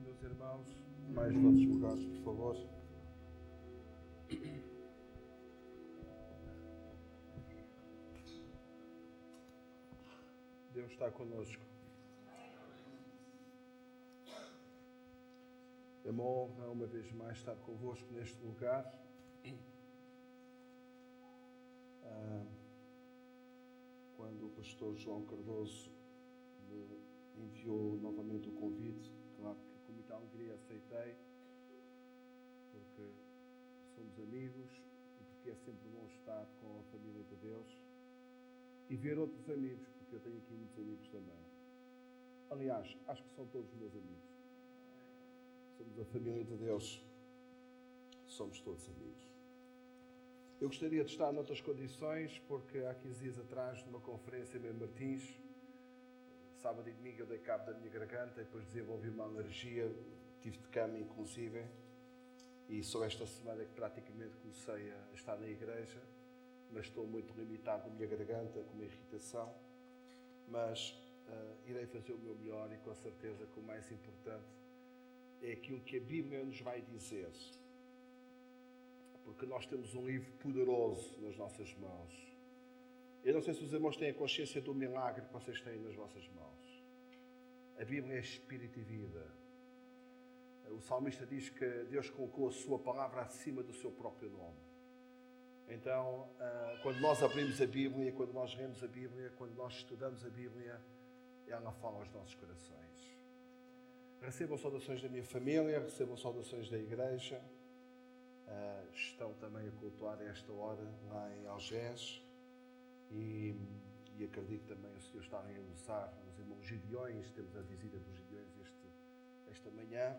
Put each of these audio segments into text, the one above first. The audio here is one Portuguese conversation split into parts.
Meus irmãos, mais vossos lugares, por favor. Deus está conosco. É uma honra, uma vez mais, estar convosco neste lugar. Ah, quando o pastor João Cardoso me enviou novamente o convite, claro que com muita alegria aceitei, porque somos amigos e porque é sempre bom estar com a família de Deus e ver outros amigos, porque eu tenho aqui muitos amigos também. Aliás, acho que são todos meus amigos. Somos a família de Deus, somos todos amigos. Eu gostaria de estar noutras condições, porque há 15 dias atrás, numa conferência em Martins, sábado e domingo eu dei cabo da minha garganta e depois desenvolvi uma alergia, tive de cama inclusive, e só esta semana que praticamente comecei a estar na igreja, mas estou muito limitado na minha garganta, com uma irritação, mas uh, irei fazer o meu melhor e com certeza que o mais importante é aquilo que a Bíblia nos vai dizer porque nós temos um livro poderoso nas nossas mãos. Eu não sei se os irmãos têm a consciência do milagre que vocês têm nas vossas mãos. A Bíblia é espírito e vida. O salmista diz que Deus colocou a sua palavra acima do seu próprio nome. Então, ah, quando nós abrimos a Bíblia, quando nós lemos a Bíblia, quando nós estudamos a Bíblia, ela fala aos nossos corações. Recebam saudações da minha família, recebam saudações da igreja. Uh, estão também a cultuar esta hora lá em Algés e, e acredito também o Senhor está a usar os irmãos Gideões, temos a visita dos Gideões este, esta manhã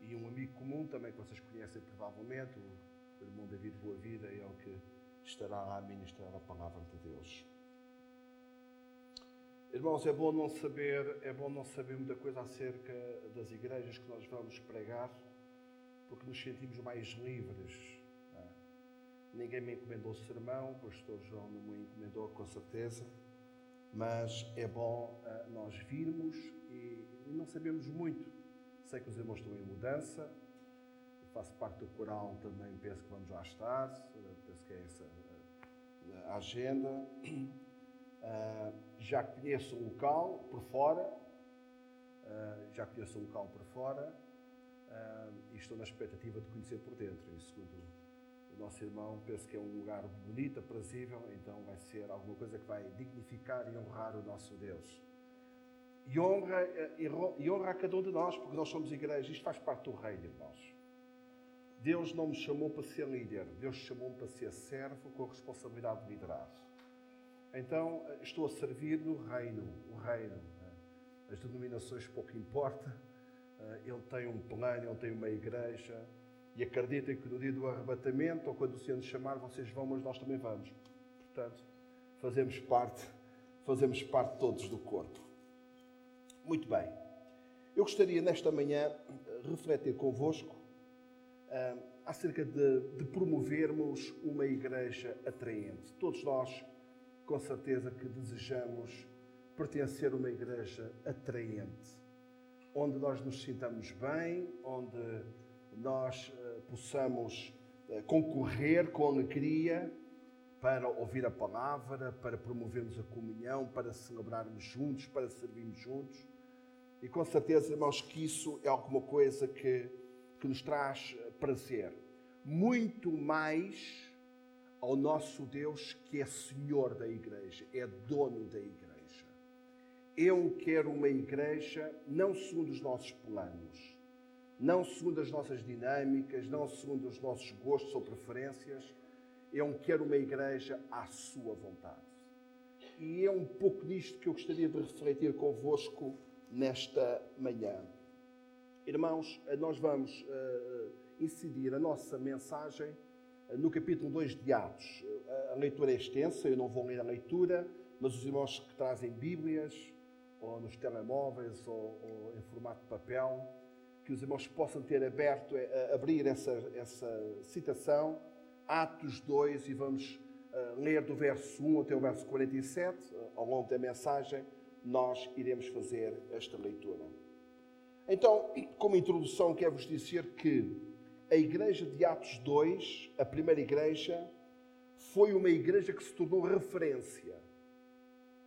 e um amigo comum também que vocês conhecem provavelmente, o, irmão David Boa Vida, é o que estará a ministrar a palavra de Deus. Irmãos, é bom não saber, é bom não saber muita coisa acerca das igrejas que nós vamos pregar porque nos sentimos mais livres. Ninguém me encomendou sermão, o pastor João não me encomendou, com certeza, mas é bom uh, nós virmos e, e, não sabemos muito. Sei que os irmãos estão em mudança, eu faço parte do coral também, penso que vamos lá estar, penso que é essa uh, a agenda. Uh, já conheço o local por fora, já conheço o local por fora uh, e estou na expectativa de conhecer por dentro. E segundo nosso irmão, penso que é um lugar bonito, aprazível, então vai ser alguma coisa que vai dignificar e honrar o nosso Deus. E honra, e honra a cada um de nós, porque nós somos igreja, isto faz parte do reino, irmãos. Deus não me chamou para ser líder, Deus chamou-me para ser servo com a responsabilidade de liderar. Então, estou a servir no reino, o reino. As denominações pouco importa, ah, ele tem um plano, ele tem uma igreja e acreditem que no dia do arrebatamento ou quando o Senhor nos chamar, vocês vão, mas nós também vamos. Portanto, fazemos parte, fazemos parte todos do corpo. Muito bem. Eu gostaria nesta manhã refletir convosco uh, acerca de, de promovermos uma igreja atraente. Todos nós, com certeza, que desejamos pertencer a uma igreja atraente onde nós nos sintamos bem, onde nós possamos uh, concorrer com alegria para ouvir a palavra, para promovermos a comunhão, para celebrarmos juntos, para servirmos juntos. E com certeza, irmãos, que isso é alguma coisa que, que nos traz eh, prazer. Muito mais ao nosso Deus que é Senhor da igreja, é dono da igreja. Eu quero uma igreja não segundo os nossos planos, não segundo as nossas dinâmicas, não segundo os nossos gostos ou preferências. Eu quero uma igreja à sua vontade. E é um pouco nisto que eu gostaria de refletir convosco nesta manhã. Irmãos, nós vamos uh, incidir a nossa mensagem uh, no capítulo 2 de Atos. Uh, a leitura é extensa, eu não vou ler a leitura, mas os irmãos que trazem Bíblias, ou nos telemóveis, ou, ou, em formato de papel, que os irmãos possam ter aberto, eh, abrir essa, essa citação, Atos 2, e vamos uh, ler do verso 1 até o verso 47, uh, ao longo da mensagem, nós iremos fazer esta leitura. Então, como introdução, quero-vos dizer que a igreja de Atos 2, a primeira igreja, foi uma igreja que se tornou referência.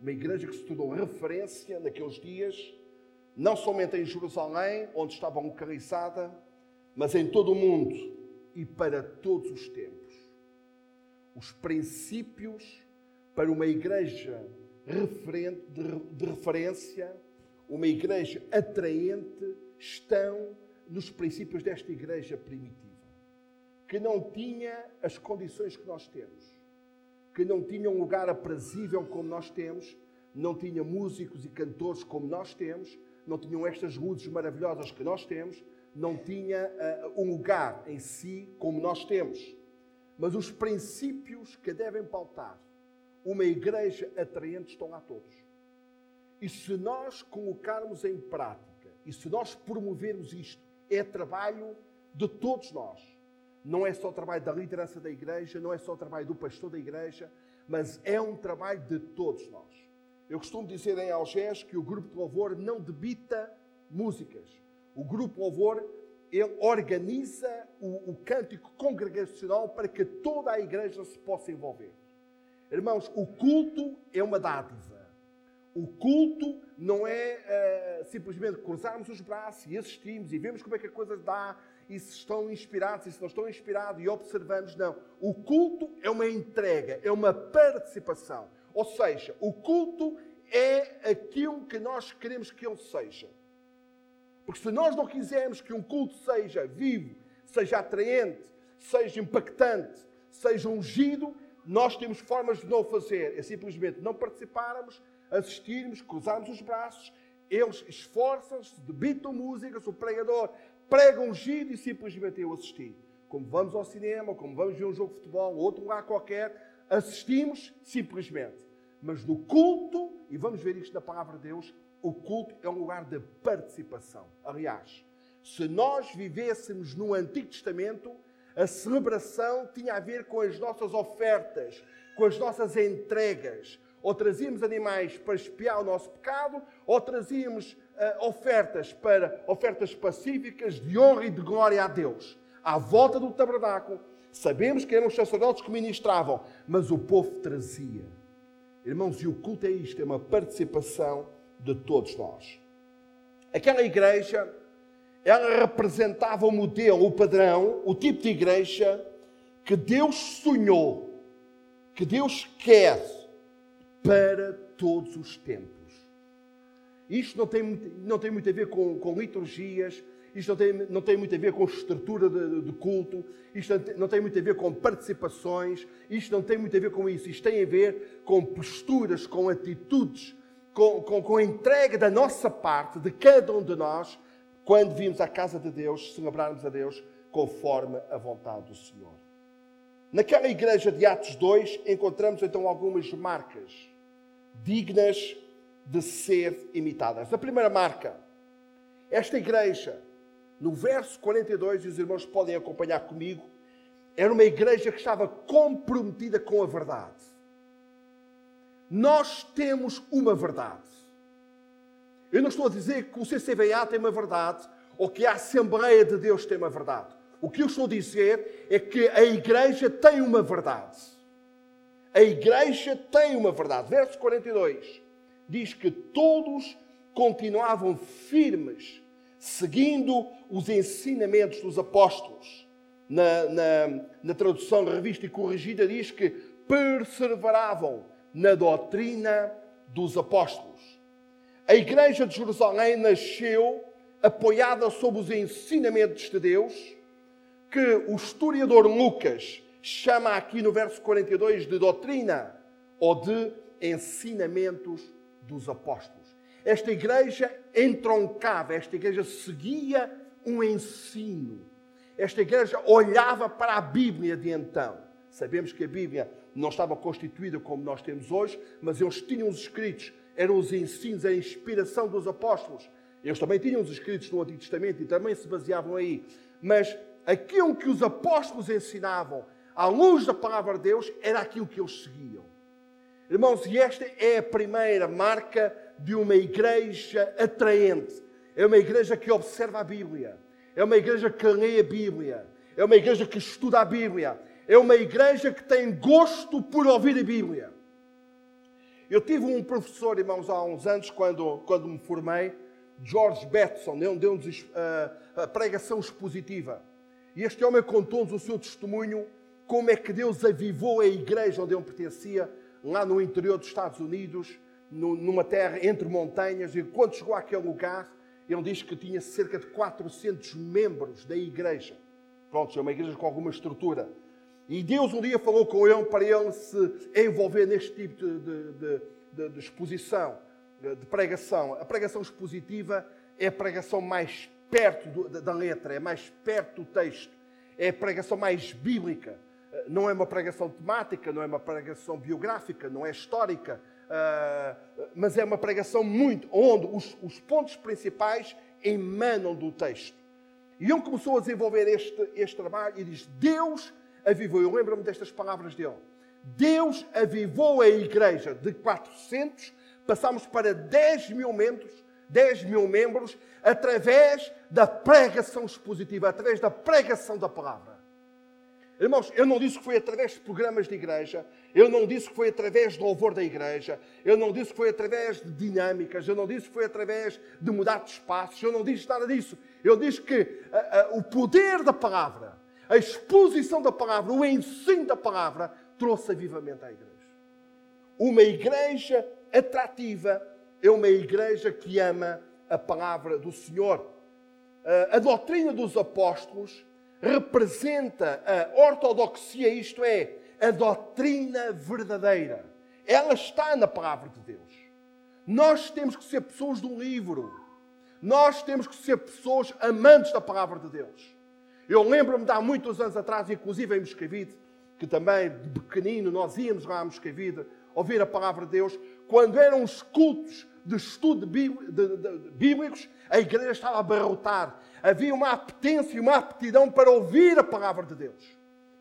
Uma igreja que se tornou referência naqueles dias, não somente em Jerusalém, onde estava localizada, mas em todo o mundo e para todos os tempos. Os princípios para uma igreja de referência uma igreja atraente, estão nos princípios desta igreja primitiva, que não tinha as condições que nós temos, que não tinha um lugar aprazível como nós temos, não tinha músicos e cantores como nós temos, não tinham estas luzes maravilhosas que nós temos, não tinha uh, um lugar em si como nós temos. Mas os princípios que devem pautar uma igreja atraente estão lá todos. E se nós colocarmos em prática, e se nós promovermos isto, é trabalho de todos nós. Não é só trabalho da liderança da igreja, não é só trabalho do pastor da igreja, mas é um trabalho de todos nós. Eu costumo dizer em Algés que o grupo de louvor não debita músicas. O grupo de louvor ele organiza o, o cântico congregacional para que toda a igreja se possa envolver. Irmãos, o culto é uma dádiva. O culto não é uh, simplesmente cruzarmos os braços e assistimos e vemos como é que a coisa dá e se estão inspirados e se não estão inspirados e observamos. Não. O culto é uma entrega, é uma participação. Ou seja, o culto é aquilo que nós queremos que ele seja. Porque se nós não quisermos que um culto seja vivo, seja atraente, seja impactante, seja ungido, nós temos formas de não fazer. É simplesmente não participarmos, assistirmos, cruzarmos os braços, eles esforçam-se, debitam músicas, o pregador prega giro e simplesmente eu assisti. Como vamos ao cinema, como vamos ver um jogo de futebol, outro lugar qualquer, assistimos simplesmente. Mas no culto, e vamos ver isto na palavra de Deus, o culto é um lugar de participação. Aliás, se nós vivêssemos no Antigo Testamento, a celebração tinha a ver com as nossas ofertas, com as nossas entregas, ou trazíamos animais para espiar o nosso pecado, ou trazíamos uh, ofertas para ofertas pacíficas de honra e de glória a Deus. À volta do tabernáculo, sabemos que eram os sacerdotes que ministravam, mas o povo trazia. Irmãos, e o culto é isto, é uma participação de todos nós. Aquela igreja, ela representava o modelo, o padrão, o tipo de igreja que Deus sonhou, que Deus quer para todos os tempos. Isto não tem, não tem muito a ver com, com liturgias, isto não tem, não tem muito a ver com estrutura de, de culto, isto não tem, não tem muito a ver com participações, isto não tem muito a ver com isso, isto tem a ver com posturas, com atitudes, com, com, com a entrega da nossa parte, de cada um de nós, quando vimos à casa de Deus, celebrarmos a Deus conforme a vontade do Senhor. Naquela igreja de Atos 2, encontramos então algumas marcas dignas de ser imitadas. A primeira marca, esta igreja, no verso 42, e os irmãos podem acompanhar comigo, era uma igreja que estava comprometida com a verdade. Nós temos uma verdade. Eu não estou a dizer que o CCVA tem uma verdade ou que a Assembleia de Deus tem uma verdade. O que eu estou a dizer é que a igreja tem uma verdade. A igreja tem uma verdade. Verso 42 diz que todos continuavam firmes, seguindo os ensinamentos dos apóstolos. Na, na, na tradução revista e corrigida, diz que perseveravam na doutrina dos apóstolos. A igreja de Jerusalém nasceu apoiada sobre os ensinamentos de Deus, que o historiador Lucas chama aqui no verso 42 de doutrina ou de ensinamentos dos apóstolos. Esta igreja entroncava, esta igreja seguia um ensino. Esta igreja olhava para a Bíblia de então. Sabemos que a Bíblia não estava constituída como nós temos hoje, mas eles tinham os escritos, eram os ensinos, a inspiração dos apóstolos. Eles também tinham os escritos no Antigo Testamento e também se baseavam aí. Mas aquilo que os apóstolos ensinavam à luz da palavra de Deus, era aquilo que eles seguiam. Irmãos, e esta é a primeira marca de uma igreja atraente. é uma igreja que observa a Bíblia, é uma igreja que lê a Bíblia, é uma igreja que estuda a Bíblia, é uma igreja que tem gosto por ouvir a Bíblia. Eu tive um professor, irmãos, há uns anos, quando, quando me formei, George Betson, deu-nos a, a pregação expositiva. E este homem contou-nos o seu testemunho, como é que Deus avivou a igreja onde ele pertencia, lá no interior dos Estados Unidos, numa terra entre montanhas. E quando chegou àquele lugar, ele diz que tinha cerca de 400 membros da igreja. Pronto, é uma igreja com alguma estrutura. E Deus um dia falou com ele para ele se envolver neste tipo de, de, de, de exposição, de pregação. A pregação expositiva é a pregação mais perto do, da letra, é mais perto do texto, é a pregação mais bíblica. Não é uma pregação temática, não é uma pregação biográfica, não é histórica, ah, mas é uma pregação muito onde os, os pontos principais emanam do texto. E ele começou a desenvolver este, este trabalho e diz: Deus avivou. Eu lembro-me destas palavras dele. Deus avivou a igreja de 400, passamos para 10 mil membros, 10 mil membros, através da pregação expositiva, através da pregação da palavra. Irmãos, eu não disse que foi através de programas de igreja, eu não disse que foi através do louvor da igreja, eu não disse que foi através de dinâmicas, eu não disse que foi através de mudar de espaços, eu não disse nada disso. Eu disse que uh, uh, o poder da palavra, a exposição da palavra, o ensino da palavra, trouxe avivamento à igreja. Uma igreja atrativa é uma igreja que ama a palavra do Senhor. A doutrina dos apóstolos representa a ortodoxia, isto é, a doutrina verdadeira. Ela está na palavra de Deus. Nós temos que ser pessoas do livro. Nós temos que ser pessoas amantes da palavra de Deus. Eu lembro-me de há muitos anos atrás, inclusive em Moscavide, que também de pequenino nós íamos lá a Moscavide ouvir a palavra de Deus, quando eram os cultos de estudo bíblicos, a igreja estava a abarrotar. Havia uma apetência e uma aptidão para ouvir a palavra de Deus.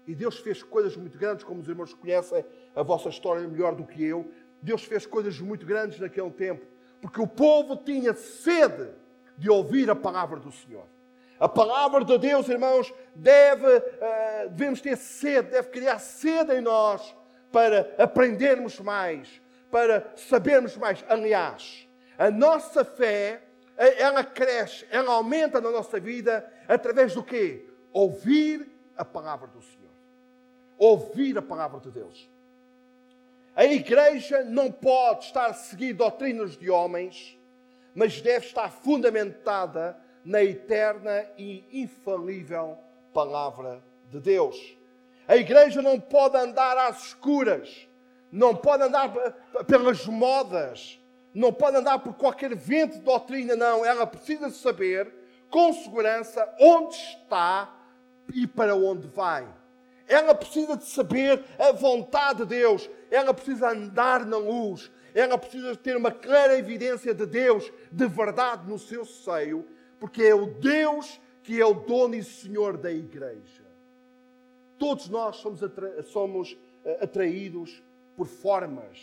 E Deus fez coisas muito grandes, como os irmãos conhecem a vossa história melhor do que eu. Deus fez coisas muito grandes naquele tempo, porque o povo tinha sede de ouvir a palavra do Senhor. A palavra de Deus, irmãos, deve, uh, devemos ter sede, deve criar sede em nós para aprendermos mais, para sabermos mais. Aliás, a nossa fé, ela cresce, ela aumenta na nossa vida através do quê? Ouvir a palavra do Senhor. Ouvir a palavra de Deus. A igreja não pode estar a seguir doutrinas de homens, mas deve estar fundamentada na eterna e infalível palavra de Deus. A igreja não pode andar às escuras, não pode andar pelas modas, não pode andar por qualquer vento de doutrina, não. Ela precisa saber com segurança onde está e para onde vai. Ela precisa de saber a vontade de Deus. Ela precisa andar na luz. Ela precisa ter uma clara evidência de Deus, de verdade no seu seio porque é o Deus que é o dono e Senhor da igreja. Todos nós somos, atra somos uh, atraídos por formas.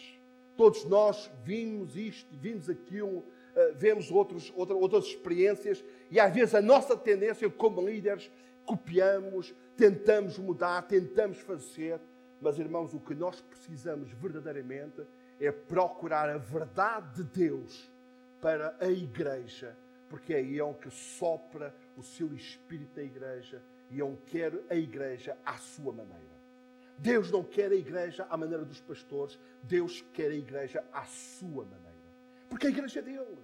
Todos nós vimos isto, vimos aquilo, uh, vemos outros, outra, outras experiências e às vezes a nossa tendência como líderes copiamos, tentamos mudar, tentamos fazer, mas irmãos, o que nós precisamos verdadeiramente é procurar a verdade de Deus para a igreja porque é Ele que sopra o seu espírito na igreja e Ele quer a igreja à sua maneira. Deus não quer a igreja à maneira dos pastores, Deus quer a igreja à sua maneira. Porque a igreja é dele.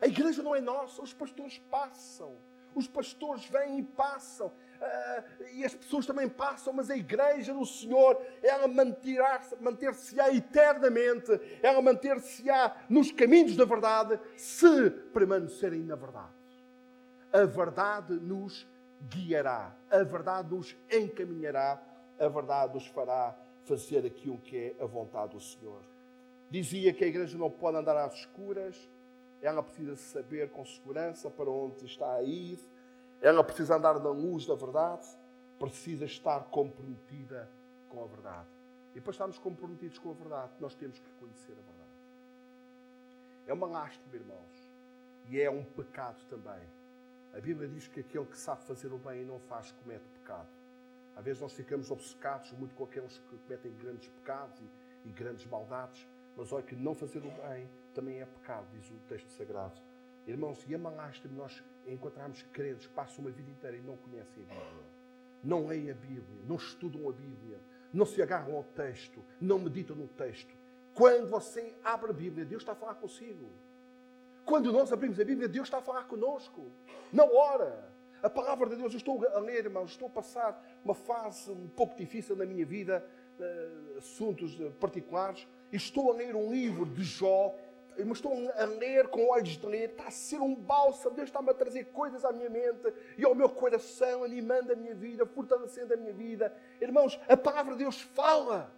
A igreja não é nossa, os pastores passam. Os pastores vêm e passam. Uh, e as pessoas também passam, mas a igreja do Senhor, ela manter-se-á eternamente, ela manter-se-á nos caminhos da verdade, se permanecerem na verdade. A verdade nos guiará, a verdade nos encaminhará, a verdade nos fará fazer aquilo que é a vontade do Senhor. Dizia que a igreja não pode andar às escuras, ela precisa saber com segurança para onde está a ir, ela precisa andar na luz da verdade, precisa estar comprometida com a verdade. E para estarmos comprometidos com a verdade, nós temos que conhecer a verdade. É uma lástima, irmãos. e é um pecado também. A Bíblia diz que aquele que sabe fazer o bem e não faz comete pecado. Às vezes nós ficamos obcecados muito com aqueles que cometem grandes pecados e, e grandes maldades, mas olha que não fazer o bem também é pecado, diz o texto sagrado. Irmãos, e a malástima nós encontramos crentes que passam uma vida inteira e não conhecem a Bíblia. Não leem a Bíblia, não estudam a Bíblia, não se agarram ao texto, não meditam no texto. Quando você abre a Bíblia, Deus está a falar consigo. Quando nós abrimos a Bíblia, Deus está a falar conosco. Na hora. A palavra de Deus, eu estou a ler, irmãos, estou a passar uma fase um pouco difícil na minha vida, uh, assuntos particulares, e estou a ler um livro de Jó, mas estou a ler com olhos de ler, está a ser um bálsamo, Deus está-me a trazer coisas à minha mente e ao meu coração, animando a minha vida, fortalecendo a minha vida. Irmãos, a palavra de Deus fala.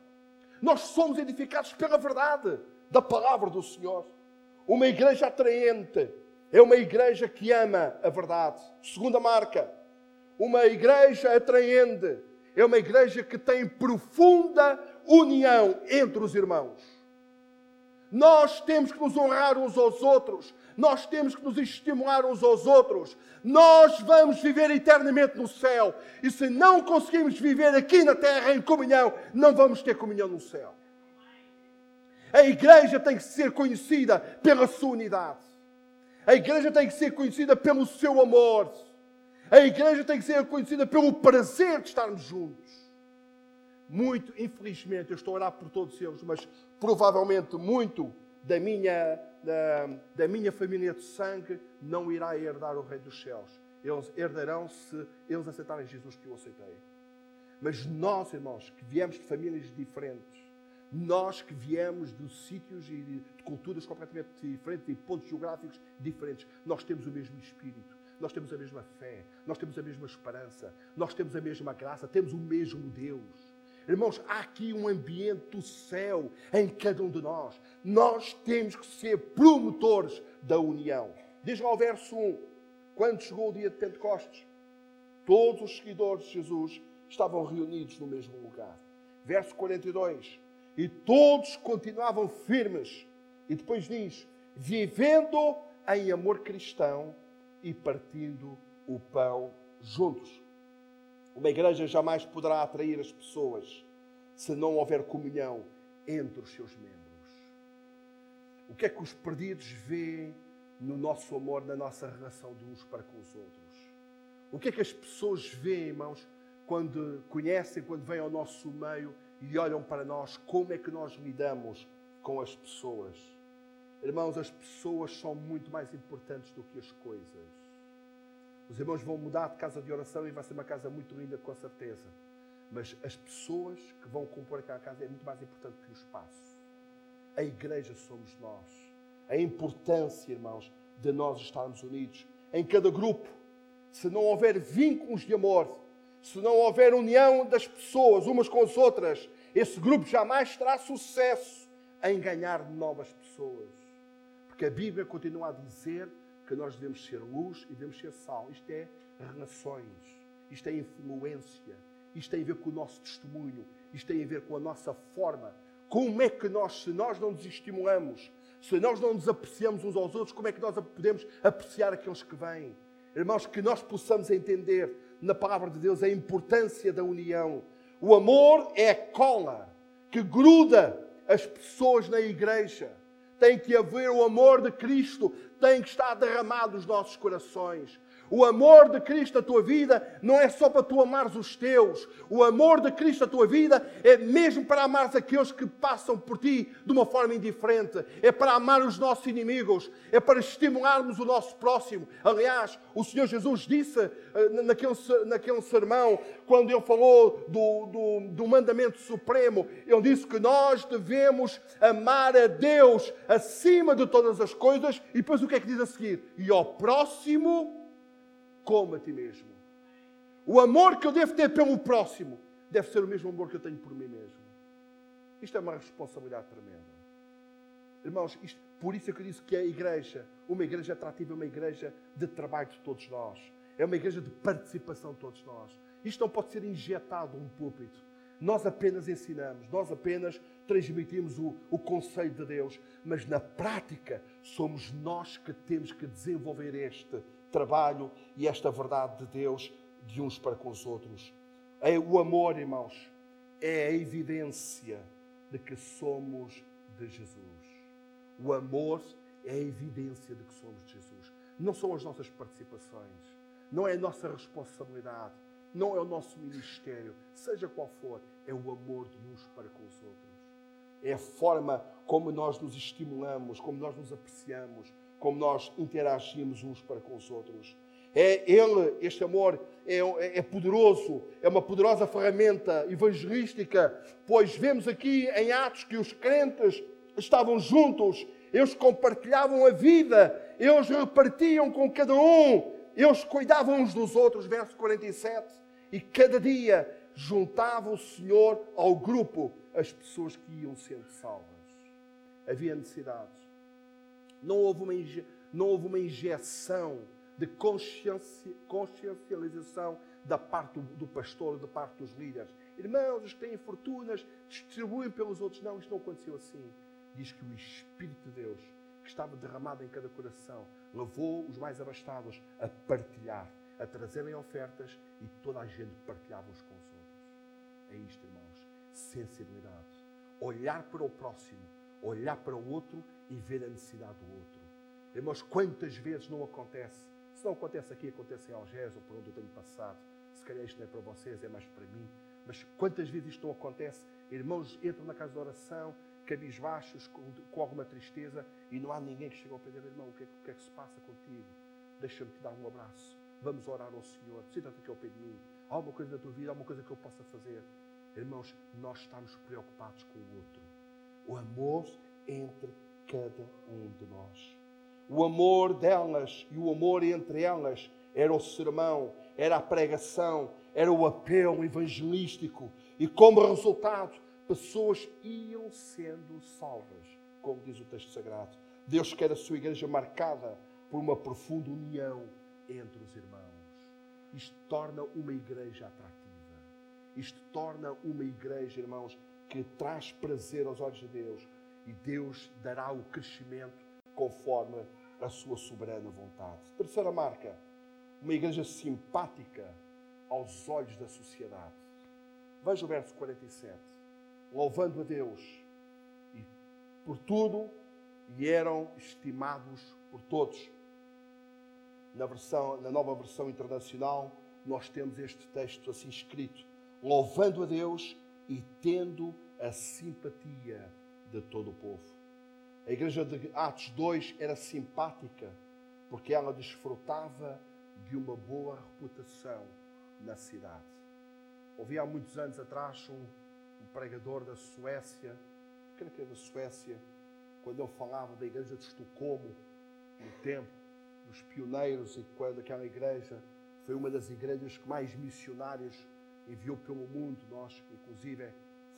Nós somos edificados pela verdade da palavra do Senhor. Uma igreja atraente é uma igreja que ama a verdade. Segunda marca, uma igreja atraente é uma igreja que tem profunda união entre os irmãos. Nós temos que nos honrar uns aos outros, nós temos que nos estimular uns aos outros. Nós vamos viver eternamente no céu. E se não conseguimos viver aqui na terra em comunhão, não vamos ter comunhão no céu. A igreja tem que ser conhecida pela sua unidade. A igreja tem que ser conhecida pelo seu amor. A igreja tem que ser conhecida pelo prazer de estarmos juntos. Muito, infelizmente, eu estou a orar por todos eles, mas provavelmente muito da minha, da, da minha família de sangue não irá herdar o Rei dos Céus. Eles herdarão se eles aceitarem Jesus que eu aceitei. Mas nós, irmãos, que viemos de famílias diferentes, nós que viemos de sítios e de culturas completamente diferentes e pontos geográficos diferentes, nós temos o mesmo espírito, nós temos a mesma fé, nós temos a mesma esperança, nós temos a mesma graça, temos o mesmo Deus. Irmãos, há aqui um ambiente do céu em cada um de nós. Nós temos que ser promotores da união. Diz lá o verso 1: quando chegou o dia de Pentecostes, todos os seguidores de Jesus estavam reunidos no mesmo lugar. Verso 42: e todos continuavam firmes. E depois diz: vivendo em amor cristão e partindo o pão juntos. Uma igreja jamais poderá atrair as pessoas se não houver comunhão entre os seus membros. O que é que os perdidos veem no nosso amor, na nossa relação de uns para com os outros? O que é que as pessoas veem, irmãos, quando conhecem, quando vêm ao nosso meio e olham para nós, como é que nós lidamos com as pessoas. Irmãos, as pessoas são muito mais importantes do que as coisas. Os irmãos vão mudar de casa de oração e vai ser uma casa muito linda, com certeza. Mas as pessoas que vão compor aquela casa é muito mais importante que o espaço. A igreja somos nós. A importância, irmãos, de nós estarmos unidos. Em cada grupo, se não houver vínculos de amor, se não houver união das pessoas umas com as outras, esse grupo jamais terá sucesso em ganhar novas pessoas. Porque a Bíblia continua a dizer que nós devemos ser luz e devemos ser sal. Isto é relações, isto é influência, isto tem a ver com o nosso testemunho, isto tem a ver com a nossa forma. Como é que nós, se nós não nos estimulamos, se nós não nos apreciamos uns aos outros, como é que nós podemos apreciar aqueles que vêm? Irmãos, que nós possamos entender na palavra de Deus a importância da união. O amor é a cola que gruda as pessoas na igreja. Tem que haver o amor de Cristo, tem que estar derramado nos nossos corações. O amor de Cristo na tua vida não é só para tu amares os teus. O amor de Cristo na tua vida é mesmo para amares aqueles que passam por ti de uma forma indiferente. É para amar os nossos inimigos. É para estimularmos o nosso próximo. Aliás, o Senhor Jesus disse eh, naquele, naquele sermão, quando ele falou do, do, do mandamento supremo, ele disse que nós devemos amar a Deus acima de todas as coisas. E depois o que é que diz a seguir? E ao próximo como a ti mesmo. O amor que eu devo ter pelo próximo deve ser o mesmo amor que eu tenho por mim mesmo. Isto é uma responsabilidade tremenda. Irmãos, isto, por isso é que eu disse que a igreja, uma igreja atrativa, é uma igreja de trabalho de todos nós. É uma igreja de participação de todos nós. Isto não pode ser injetado um púlpito. Nós apenas ensinamos, nós apenas transmitimos o, o conselho de Deus, mas na prática somos nós que temos que desenvolver este trabalho e esta verdade de Deus de uns para com os outros. É o amor, irmãos, é a evidência de que somos de Jesus. O amor é a evidência de que somos de Jesus. Não são as nossas participações, não é a nossa responsabilidade, não é o nosso ministério, seja qual for, é o amor de uns para com os outros. É a forma como nós nos estimulamos, como nós nos apreciamos, como nós interagimos uns para com os outros. É ele, este amor é, é, é, poderoso, é uma poderosa ferramenta evangelística, pois vemos aqui em Atos que os crentes estavam juntos, eles compartilhavam a vida, eles repartiam com cada um, eles cuidavam uns dos outros, verso 47, e cada dia juntava o Senhor ao grupo as pessoas que iam sendo salvas. Havia necessidades. Não houve uma, não houve uma injeção de consciencialização da parte do, do pastor, da parte dos líderes. Irmãos, os que têm fortunas, distribuem pelos outros. Não, isto não aconteceu assim. Diz que o Espírito de Deus, que estava derramado em cada coração, levou os mais abastados a partilhar, a trazerem ofertas e toda a gente partilhava uns com os outros. É isto, irmãos. Sensibilidade. Olhar para o próximo, olhar para o outro e ver a necessidade do outro. Irmãos, quantas vezes não acontece se não acontece aqui, acontece em Algés ou por onde eu tenho passado. Se calhar isto não é para vocês, é mais para mim. Mas quantas vezes isto não acontece? Irmãos entram na casa de oração, cabisbaixos, com, com alguma tristeza, e não há ninguém que chegue ao pé dele, irmão, o que, é, o que é que se passa contigo? Deixa-me te dar um abraço. Vamos orar ao Senhor. Senta-te aqui ao pé de mim. Há alguma coisa na tua vida, há alguma coisa que eu possa fazer. Irmãos, nós estamos preocupados com o outro. O amor entre cada um de nós. O amor delas e o amor entre elas era o sermão, era a pregação, era o apelo evangelístico. E como resultado, pessoas iam sendo salvas, como diz o texto sagrado. Deus quer a sua igreja marcada por uma profunda união entre os irmãos. Isto torna uma igreja atrativa. Isto torna uma igreja, irmãos, que traz prazer aos olhos de Deus. E Deus dará o crescimento conforme a sua soberana vontade. Terceira marca, uma igreja simpática aos olhos da sociedade. Veja o verso 47. Louvando a Deus e por tudo e eram estimados por todos. Na, versão, na nova versão internacional, nós temos este texto assim escrito: louvando a Deus e tendo a simpatia de todo o povo. A igreja de Atos 2 era simpática porque ela desfrutava de uma boa reputação na cidade. Ouvi há muitos anos atrás um, um pregador da Suécia, creio que era da Suécia, quando ele falava da igreja de Estocolmo, no tempo dos pioneiros, e quando aquela igreja foi uma das igrejas que mais missionários enviou pelo mundo. Nós, inclusive,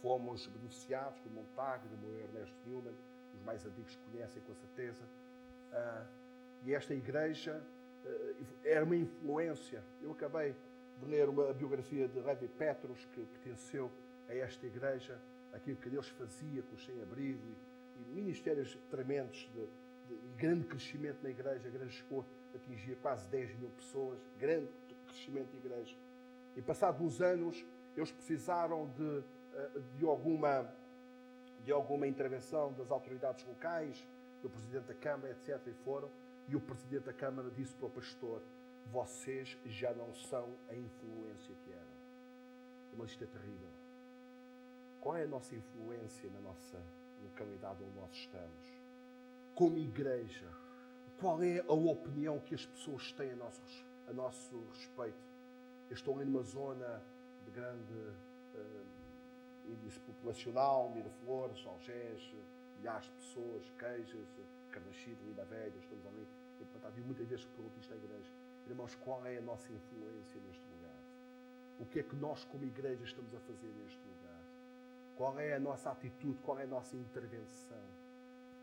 fomos beneficiados com Montague, do Ernesto Newman os mais antigos conhecem com certeza. Uh, e esta igreja uh, era uma influência. Eu acabei de ler uma biografia de Levi Petros, que pertenceu a esta igreja, aquilo que Deus fazia com os sem-abrigo e, e, ministérios tremendos de, de, e grande crescimento na igreja. A igreja chegou a atingir quase 10 mil pessoas, grande crescimento de igreja. E passados uns anos, eles precisaram de, ah, de alguma de alguma intervenção das autoridades locais, do Presidente da Câmara, etc. E foram. E o Presidente da Câmara disse para o pastor: Vocês já não são a influência que eram. Mas isto é terrível. Qual é a nossa influência na nossa localidade onde nós estamos? Como igreja, qual é a opinião que as pessoas têm a nosso, a nosso respeito? Eu estou ali numa zona de grande. Uh, índice populacional, Miraflores, Algés, milhares de pessoas, Queijas, Carnaxide, Linda Velha, estamos ali empatados. E muitas vezes pergunto isto à igreja, irmãos, qual é a nossa influência neste lugar? O que é que nós, como igreja, estamos a fazer neste lugar? Qual é a nossa atitude? Qual é a nossa intervenção?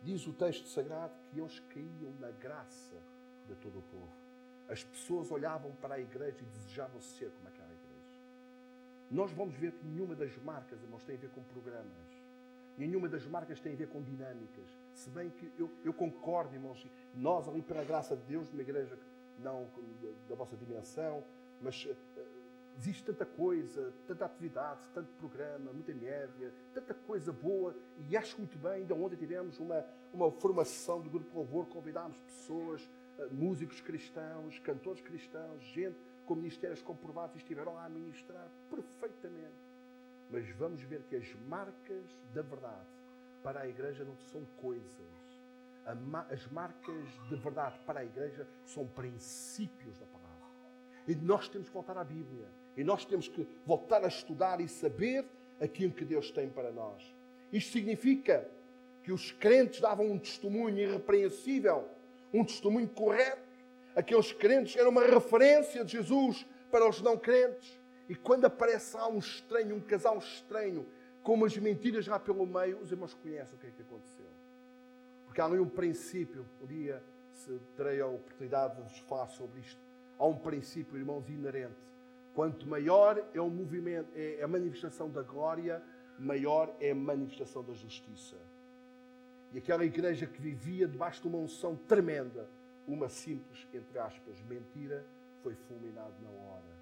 Diz o texto sagrado que eles caíam na graça de todo o povo. As pessoas olhavam para a igreja e desejavam ser como aquela nós vamos ver que nenhuma das marcas, irmãos, tem a ver com programas. Nenhuma das marcas tem a ver com dinâmicas. Se bem que eu, eu concordo, irmãos, nós ali pela graça de Deus, numa igreja não da vossa dimensão, mas uh, existe tanta coisa, tanta atividade, tanto programa, muita média, tanta coisa boa, e acho muito bem, ainda ontem tivemos uma, uma formação do grupo Louvor, convidámos pessoas, uh, músicos cristãos, cantores cristãos, gente com ministérios comprovados estiveram lá a ministrar perfeitamente mas vamos ver que as marcas da verdade para a igreja não são coisas. As marcas de verdade para a igreja são princípios da palavra. E nós temos que voltar à Bíblia. E nós temos que voltar a estudar e saber aquilo que Deus tem para nós. Isto significa que os crentes davam um testemunho irrepreensível, um testemunho correto. Aqueles crentes eram uma referência de Jesus para os não crentes. E quando aparece lá um estranho, um casal estranho, com umas mentiras lá pelo meio, os irmãos conhecem o que é que aconteceu. Porque há ali um princípio, um dia se terei a oportunidade de vos falar sobre isto. Há um princípio, irmãos, inerente. Quanto maior é o movimento, é a manifestação da glória, maior é a manifestação da justiça. E aquela igreja que vivia debaixo de uma unção tremenda, uma simples, entre aspas, mentira, foi fulminada na hora.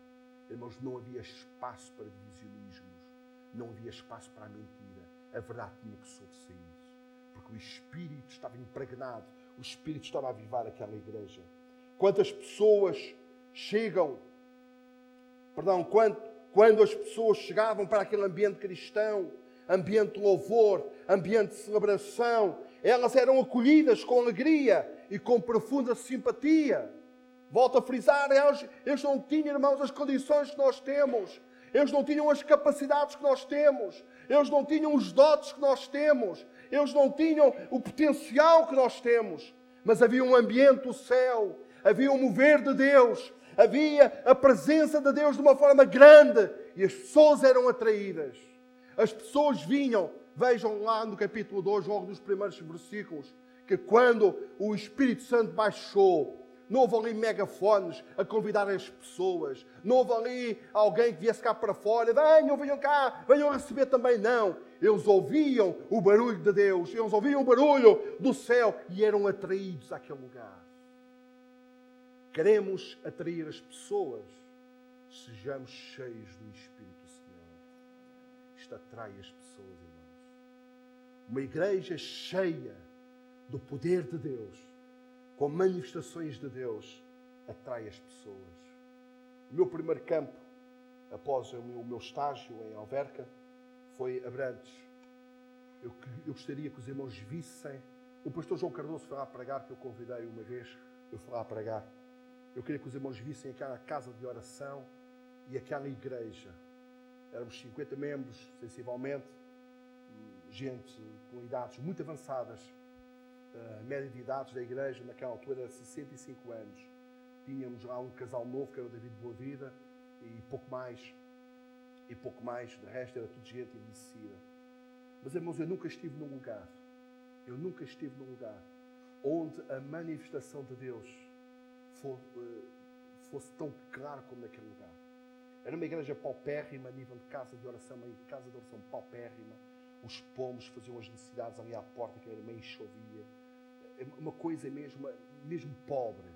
Irmãos, não havia espaço para divisionismos, não havia espaço para a mentira. A verdade tinha que sobressair. Porque o Espírito estava impregnado, o Espírito estava a avivar aquela igreja. Quantas pessoas chegam, perdão, quando, quando as pessoas chegavam para aquele ambiente cristão, ambiente de louvor, ambiente de celebração, elas eram acolhidas com alegria e com profunda simpatia. Volto a frisar, eles, eles não tinham, irmãos, as condições que nós temos. Eles não tinham as capacidades que nós temos. Eles não tinham os dotes que nós temos. Eles não tinham o potencial que nós temos. Mas havia um ambiente do céu. Havia um mover de Deus. Havia a presença de Deus de uma forma grande. E as pessoas eram atraídas. As pessoas vinham. Vejam lá no capítulo 2, logo nos primeiros versículos, que quando o Espírito Santo baixou, não houve ali megafones a convidar as pessoas. Não houve ali alguém que viesse cá para fora. Venham, venham cá, venham receber também. Não. Eles ouviam o barulho de Deus. Eles ouviam o barulho do céu e eram atraídos àquele lugar. Queremos atrair as pessoas. Sejamos cheios do Espírito do Senhor. Isto atrai as pessoas, irmãos. Uma igreja cheia do poder de Deus com manifestações de Deus, atrai as pessoas. O meu primeiro campo, após o meu, o meu estágio em Alverca, foi Abrantes. Eu, eu, gostaria que os irmãos vissem. O pastor João Cardoso foi lá pregar, que eu convidei uma vez, eu fui lá pregar. Eu queria que os irmãos vissem aquela casa de oração e aquela igreja. Éramos 50 membros, sensivelmente, gente com idades muito avançadas, a média de idades da igreja naquela altura era 65 anos. Tínhamos lá um casal novo, que era o David Boa Vida, e pouco mais. E pouco mais, de resto era tudo gente envelhecida. Mas, irmãos, eu nunca estive num lugar, eu nunca estive num lugar onde a manifestação de Deus fosse, eh, fosse tão clara como naquele lugar. Era uma igreja paupérrima a nível de casa de oração, uma casa de oração paupérrima. Os pomos faziam as necessidades ali à porta, que era meio chovia uma coisa mesmo, mesmo pobre.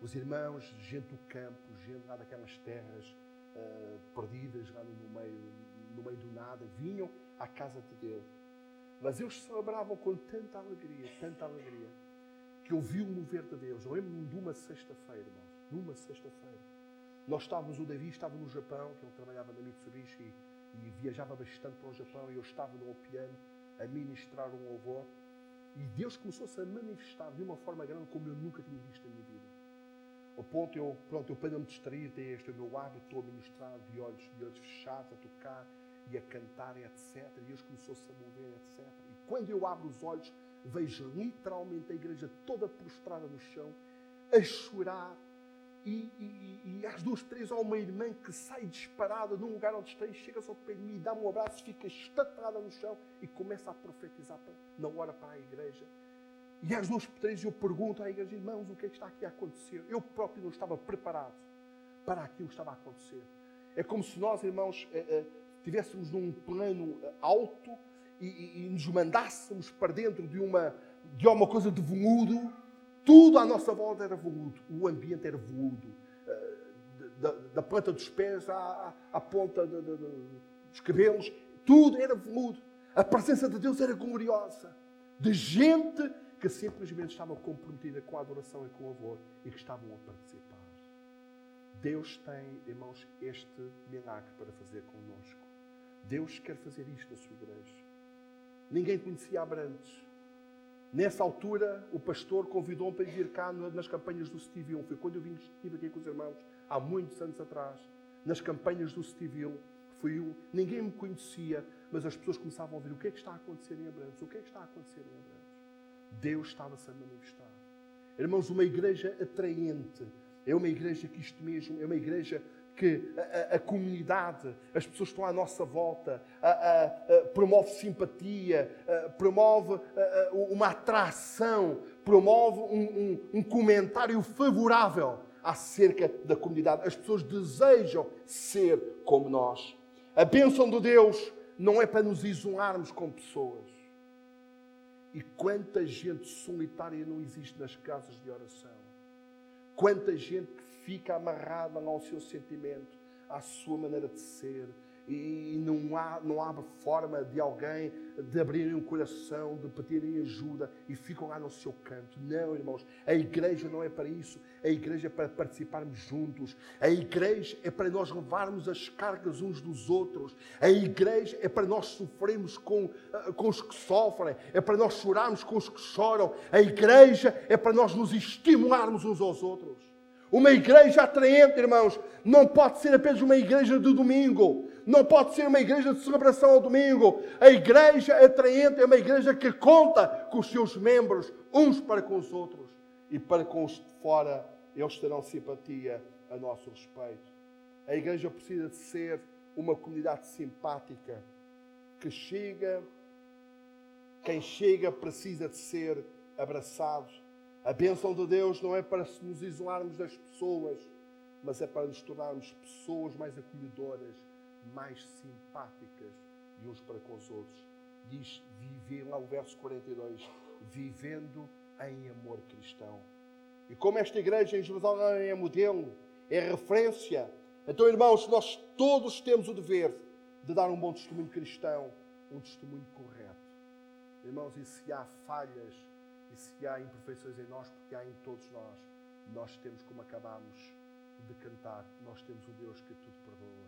Os irmãos, gente do campo, gente lá daquelas terras uh, perdidas, lá no meio, no meio do nada, vinham à casa de Deus. Mas eles celebravam com tanta alegria, tanta alegria, que eu vi o mover de Deus. Eu lembro-me de uma sexta-feira, irmãos, uma sexta-feira. Nós estávamos, o Davi estava no Japão, que ele trabalhava na Mitsubishi e, e viajava bastante para o Japão, e eu estava no piano a ministrar um louvor. E Deus começou-se a manifestar de uma forma grande como eu nunca tinha visto na minha vida. Ao ponto eu, pronto, eu para não me distrair, tenho este o meu hábito, estou a ministrar de olhos, de olhos fechados, a tocar e a cantar, etc. E Deus começou-se a mover, etc. E quando eu abro os olhos, vejo literalmente a igreja toda prostrada no chão, a chorar, e, e, e, às duas, três há uma irmã que sai disparada num lugar onde está e chega só para mim, dá-me um abraço, fica estatrada no chão e começa a profetizar na hora para a igreja. E às duas, três eu pergunto à igreja, irmãos, o que é que está aqui a acontecer? Eu próprio não estava preparado para aquilo que estava a acontecer. É como se nós, irmãos, eh, eh, tivéssemos num plano alto e, e, e nos mandássemos para dentro de uma, de uma coisa de veludo, tudo à nossa volta era veludo, o ambiente era veludo, eh, da, da ponta dos pés à, à ponta de, de, de, dos cabelos, tudo era veludo. A presença de Deus era gloriosa, de gente que simplesmente estava comprometida com a adoração e com o louvor e que estavam a participar. Deus tem, irmãos, este milagre para fazer conosco. Deus quer fazer isto na sua igreja. Ninguém conhecia Abrantes. Nessa altura, o pastor convidou-me para vir cá nas campanhas do Steve Foi quando eu vim, estive aqui com os irmãos, há muitos anos atrás, nas campanhas do Steve Fui um, ninguém me conhecia, mas as pessoas começavam a ouvir o que é que está a acontecer em Abrantes, o que é que está a acontecer em Abrantes. Deus estava-se a manifestar. Irmãos, uma igreja atraente, é uma igreja que isto mesmo, é uma igreja que a, a, comunidade, as pessoas que estão à nossa volta, a, promove simpatia, promove uma atração, promove um, um, um comentário favorável acerca da comunidade. As pessoas desejam ser como nós. A bênção de Deus não é para nos isolarmos com pessoas. E quanta gente solitária não existe nas casas de oração. Quanta gente que fica amarrada ao seu sentimento, à sua maneira de ser, e não há, não há forma de alguém de abrirem um coração, de pedirem ajuda e ficam lá no seu canto. Não, irmãos, a igreja não é para isso. A igreja é para participarmos juntos. A igreja é para nós levarmos as cargas uns dos outros. A igreja é para nós sofrermos com, ah, com os que sofrem. É para nós chorarmos com os que choram. A igreja é para nós nos estimularmos uns aos outros. Uma igreja atraente, irmãos, não pode ser apenas uma igreja de domingo, não pode ser uma igreja de celebração ao domingo. A igreja atraente é uma igreja que conta com os seus membros uns para com os outros e para com os de fora, eles terão simpatia a nosso respeito. A igreja precisa de ser uma comunidade simpática que chega, quem chega precisa de ser abraçado a bênção de Deus não é para nos isolarmos das pessoas, mas é para nos tornarmos pessoas mais acolhedoras, mais simpáticas de uns para com os outros. Diz, viver, lá o verso 42, vivendo em amor cristão. E como esta igreja em Jerusalém é modelo, é referência, então, irmãos, nós todos temos o dever de dar um bom testemunho cristão, um testemunho correto. Irmãos, e se há falhas e se há imperfeições em nós, porque há em todos nós, nós temos, como acabámos de cantar, nós temos um Deus que tudo perdoa.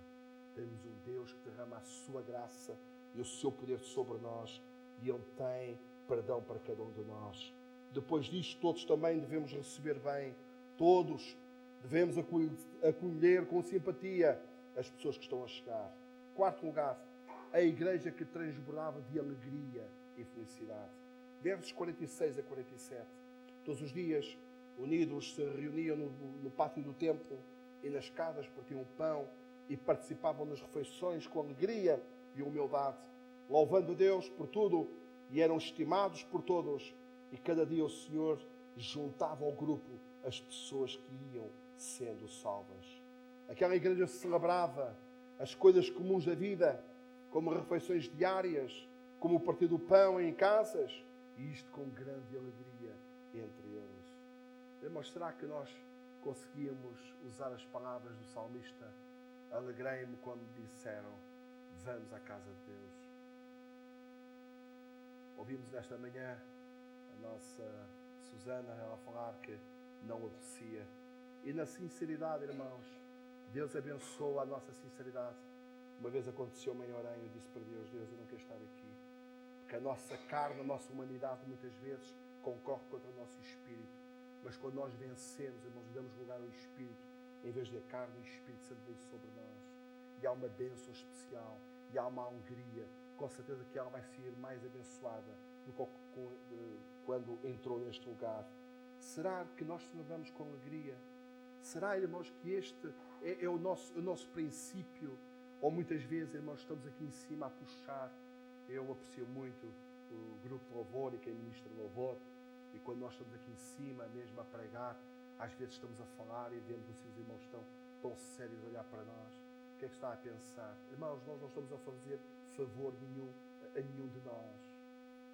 Temos um Deus que derrama a sua graça e o seu poder sobre nós e Ele tem perdão para cada um de nós. Depois disto, todos também devemos receber bem, todos devemos acolher com simpatia as pessoas que estão a chegar. Quarto lugar, a igreja que transbordava de alegria e felicidade versos 46 a 47. Todos os dias, unidos, se reuniam no, no pátio do templo e nas casas, partiam pão e participavam nas refeições com alegria e humildade, louvando Deus por tudo e eram estimados por todos. E cada dia o Senhor juntava ao grupo as pessoas que iam sendo salvas. Aquela igreja celebrava as coisas comuns da vida, como refeições diárias, como o partir do pão em casas, e isto com grande alegria entre eles. Irmãos, será que nós conseguíamos usar as palavras do salmista? Alegrei-me quando disseram: Vamos à casa de Deus. Ouvimos nesta manhã a nossa Susana ela falar que não obedecia. E na sinceridade, irmãos, Deus abençoa a nossa sinceridade. Uma vez aconteceu-me em Orem, eu disse para Deus: Deus, eu não quero estar aqui que a nossa carne, a nossa humanidade muitas vezes concorre contra o nosso espírito. Mas quando nós vencemos, irmãos, damos lugar ao espírito, em vez da carne, o Espírito Santo vem sobre nós. E há uma bênção especial, e há uma alegria. Com certeza que ela vai ser mais abençoada do que quando entrou neste lugar. Será que nós celebramos com alegria? Será, irmãos, que este é, é o, nosso, o nosso princípio? Ou muitas vezes, irmãos, estamos aqui em cima a puxar eu aprecio muito o grupo de louvor e quem ministra louvor. E quando nós estamos aqui em cima, mesmo a pregar, às vezes estamos a falar e vemos assim os irmãos estão tão sérios a olhar para nós. O que é que está a pensar? Irmãos, nós não estamos a fazer favor nenhum a nenhum de nós.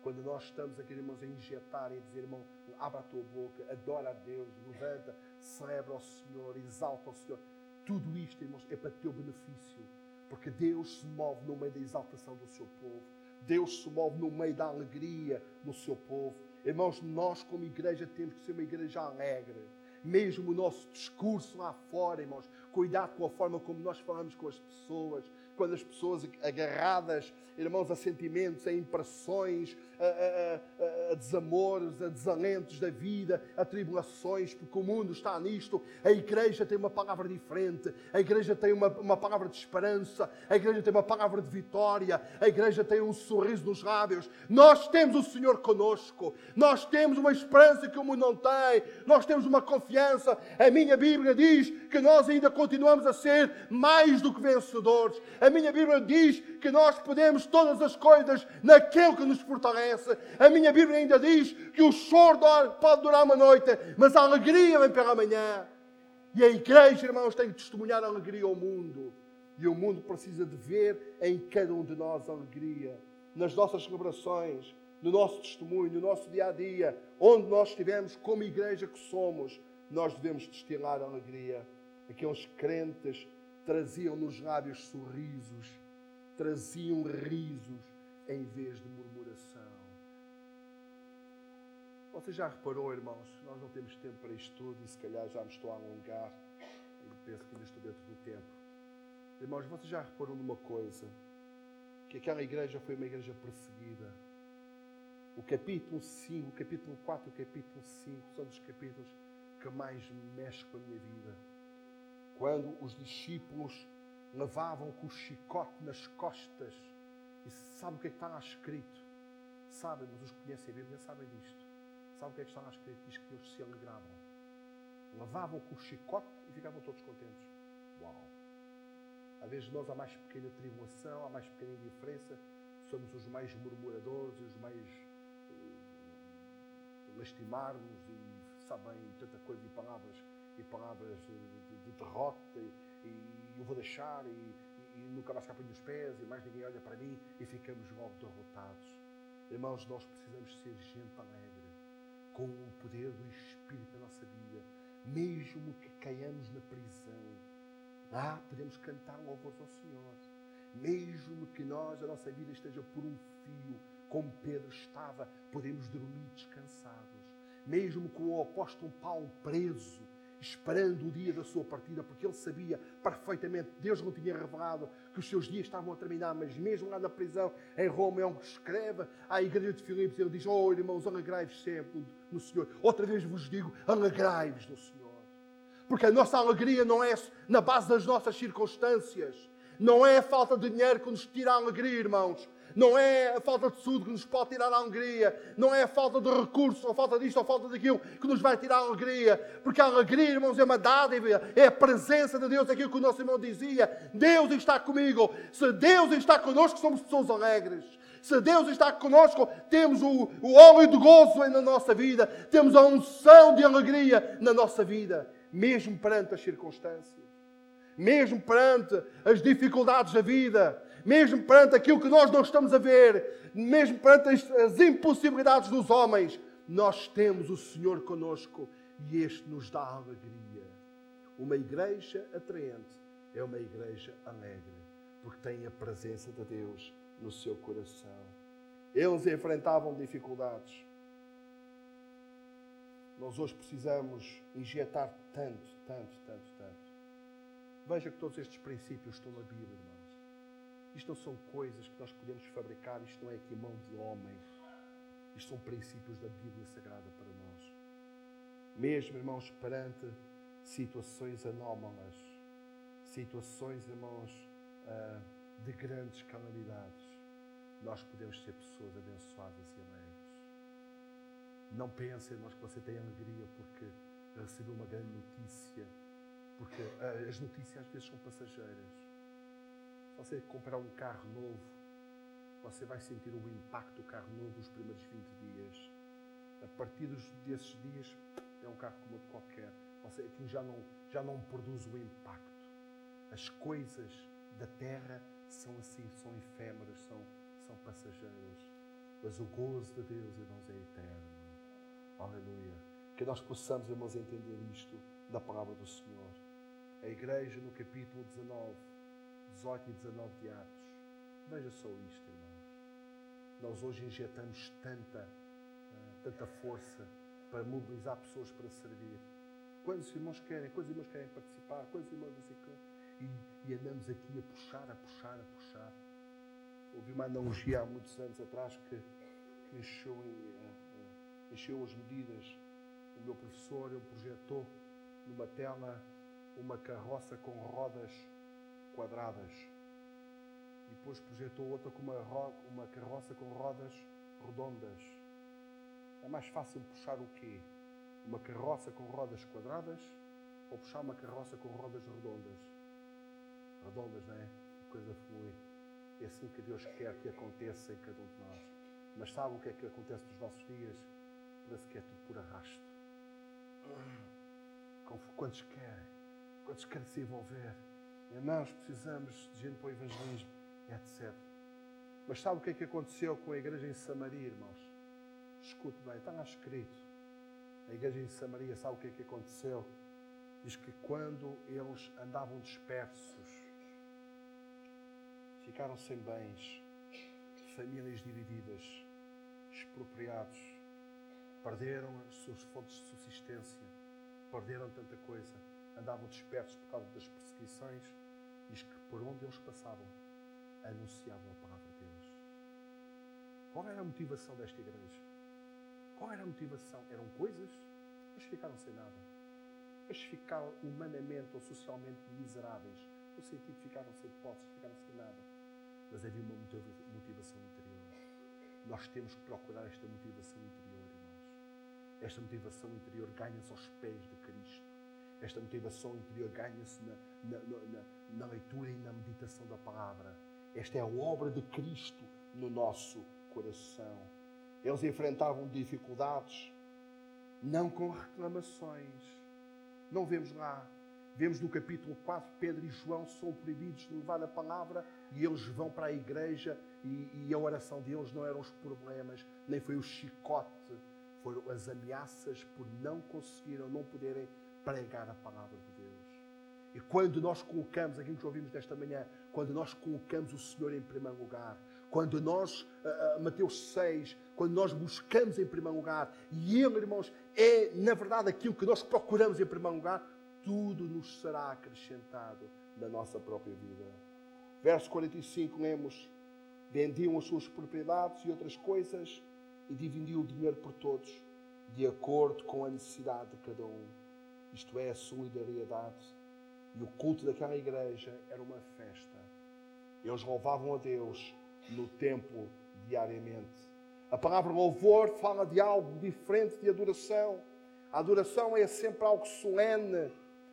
Quando nós estamos aqui, irmãos, a injetar e a dizer, irmão, abra a tua boca, adora a Deus, levanta, celebra ao Senhor, exalta ao Senhor. Tudo isto, irmãos, é para teu benefício. Porque Deus se move no meio da exaltação do seu povo. Deus se move no meio da alegria do seu povo. Irmãos, nós como igreja temos que ser uma igreja alegre. Mesmo o nosso discurso lá fora, irmãos, cuidado com a forma como nós falamos com as pessoas, quando as pessoas agarradas, irmãos, a sentimentos, a impressões, a, a, a, a, desamores, a desalentos da vida, a tribulações, porque o mundo está nisto. A igreja tem uma palavra diferente, a igreja tem uma, uma palavra de esperança, a igreja tem uma palavra de vitória, a igreja tem um sorriso nos lábios. Nós temos o Senhor conosco, nós temos uma esperança que o mundo não tem, nós temos uma confiança. A minha Bíblia diz que nós ainda continuamos a ser mais do que vencedores. A minha Bíblia diz que nós podemos todas as coisas naquele que nos fortalece. A minha Bíblia ainda diz que o choro pode durar uma noite, mas a alegria vem pela manhã. E a igreja, irmãos, tem que testemunhar a alegria ao mundo. E o mundo precisa de ver em cada um de nós a alegria. Nas nossas celebrações, no nosso testemunho, no nosso dia a dia, onde nós estivermos como igreja que somos, nós devemos destilar a alegria. Aqueles crentes traziam nos lábios sorrisos, traziam risos em vez de murmuração. Você já reparou, irmãos, nós não temos tempo para isto tudo e se calhar já me estou a alongar e penso que ainda estou dentro do tempo. Irmãos, você já reparou numa coisa? Que aquela igreja foi uma igreja perseguida. O capítulo 5, o capítulo 4 e o capítulo 5 são dos capítulos que mais mexem com a minha vida quando os discípulos levavam com o chicote nas costas. E sabe o que é que está lá escrito? Sabem, mas os que conhecem a Bíblia sabem disto. Sabe o que é que está lá escrito? Diz que eles se alegravam. Levavam com o chicote e ficavam todos contentes. Uau! Às vezes nós, a mais pequena tribulação, a mais pequena indiferença, somos os mais murmuradores os mais uh, lastimarmos e sabem tanta coisa e palavras e palavras de, de, de derrota e, e, eu vou deixar e, e, nunca mais ponho os pés e mais ninguém olha para mim e ficamos logo derrotados. Irmãos, nós precisamos ser gente alegre, com o poder do Espírito na nossa vida, mesmo que caiamos na prisão. Lá podemos cantar louvores ao Senhor. Mesmo que nós, a nossa vida esteja por um fio, como Pedro estava, podemos dormir descansados. Mesmo com o apóstolo Paulo preso, esperando o dia da sua partida, porque ele sabia perfeitamente, Deus não tinha revelado que os seus dias estavam a terminar, mas mesmo lá na prisão, em Roma, onde escreve à igreja de Filipos, ele diz, oh irmãos, alegrai-vos sempre no Senhor. Outra vez vos digo, alegrai-vos no Senhor. Porque a nossa alegria não é na base das nossas circunstâncias, não é a falta de dinheiro que nos tira a alegria, irmãos não é a falta de saúde que nos pode tirar a alegria, não é a falta de recursos, ou falta disto, ou falta daquilo que nos vai tirar a alegria, porque a alegria, irmãos, é uma dádiva, é a presença de Deus, é aquilo que o nosso irmão dizia: Deus está comigo. Se Deus está conosco, somos pessoas alegres. Se Deus está conosco, temos o, o óleo de gozo na nossa vida, temos a unção de alegria na nossa vida, mesmo perante as circunstâncias, mesmo perante as dificuldades da vida, mesmo perante aquilo que nós não estamos a ver, mesmo perante as, as impossibilidades dos homens, nós temos o Senhor conosco e este nos dá alegria. Uma igreja atraente é uma igreja alegre, porque tem a presença de Deus no seu coração. Eles enfrentavam dificuldades. Nós hoje precisamos injetar tanto, tanto, tanto, tanto. Veja que todos estes princípios estão na Bíblia, irmão. Isto não são coisas que nós podemos fabricar, isto não é aqui mão de homem. Isto são princípios da Bíblia Sagrada para nós. Mesmo, irmãos, perante situações anómalas, situações, irmãos, ah, de grandes calamidades, nós podemos ser pessoas abençoadas e alegres. Não pense, irmãos, que você tem alegria porque recebeu uma grande notícia, porque ah, as notícias às vezes são passageiras você comprar um carro novo, você vai sentir o impacto do carro novo nos primeiros 20 dias. A partir desses dias, é um carro como outro qualquer. Você, aquilo já não, já não produz o impacto. As coisas da terra são assim, são efêmeras, são, são passageiras, mas o gozo de Deus, irmãos, é eterno. Aleluia. Que nós possamos, irmãos, entender isto da palavra do Senhor. A igreja, no capítulo 19, 18 e 19 de Atos. Veja só isto, irmãos. Nós hoje injetamos tanta, uh, tanta força para mobilizar pessoas para servir. Quantos irmãos querem? Quantos irmãos querem participar? Quantos irmãos assim e, e andamos aqui a puxar, a puxar, a puxar. Houve uma analogia há muitos anos atrás que, que encheu, uh, encheu as medidas. O meu professor ele projetou numa tela uma carroça com rodas quadradas e depois projetou outra com uma, uma carroça com rodas redondas. É mais fácil puxar o quê? Uma carroça com rodas quadradas ou puxar uma carroça com rodas redondas? Redondas, não é? A coisa flui. É assim que Deus quer que aconteça em cada um de nós. Mas sabe o que é que acontece nos nossos dias? Parece que é tudo por arrasto. Quantos querem? Quantos querem se envolver? Irmãos, precisamos de gente para o evangelismo, etc. Mas sabe o que é que aconteceu com a igreja em Samaria, irmãos? Escute bem, está lá escrito. A igreja em Samaria, sabe o que é que aconteceu? Diz que quando eles andavam dispersos, ficaram sem bens, famílias divididas, expropriados, perderam as suas fontes de subsistência, perderam tanta coisa andavam dispersos por causa das perseguições, diz que por onde eles passavam, anunciavam a palavra de Deus. Qual era a motivação desta igreja? Qual era a motivação? Eram coisas, mas ficaram sem nada. Mas ficaram humanamente ou socialmente miseráveis, no sentido de ficaram sem posses, ficaram sem nada. Mas havia uma motivação interior. Nós temos que procurar esta motivação interior, irmãos. Esta motivação interior ganha-se aos pés de Cristo esta motivação interior ganha-se na, na, na, na, leitura e na meditação da palavra. Esta é a obra de Cristo no nosso coração. Eles enfrentavam dificuldades, não com reclamações. Não vemos lá. Vemos no capítulo 4, Pedro e João são proibidos de levar a palavra e eles vão para a igreja e, e a oração deles não eram os problemas, nem foi o chicote, foram as ameaças por não conseguiram, não poderem pregar a palavra de Deus. E quando nós colocamos, aquilo que ouvimos desta manhã, quando nós colocamos o Senhor em primeiro lugar, quando nós, uh, Mateus 6, quando nós buscamos em primeiro lugar, e Ele, irmãos, é na verdade aquilo que nós procuramos em primeiro lugar, tudo nos será acrescentado na nossa própria vida. Verso 45, lemos: Vendiam as suas propriedades e outras coisas e dividiam o dinheiro por todos, de acordo com a necessidade de cada um isto é, a solidariedade. E o culto daquela igreja era uma festa. Eles louvavam a Deus no templo diariamente. A palavra louvor fala de algo diferente de adoração. A adoração é sempre algo solene,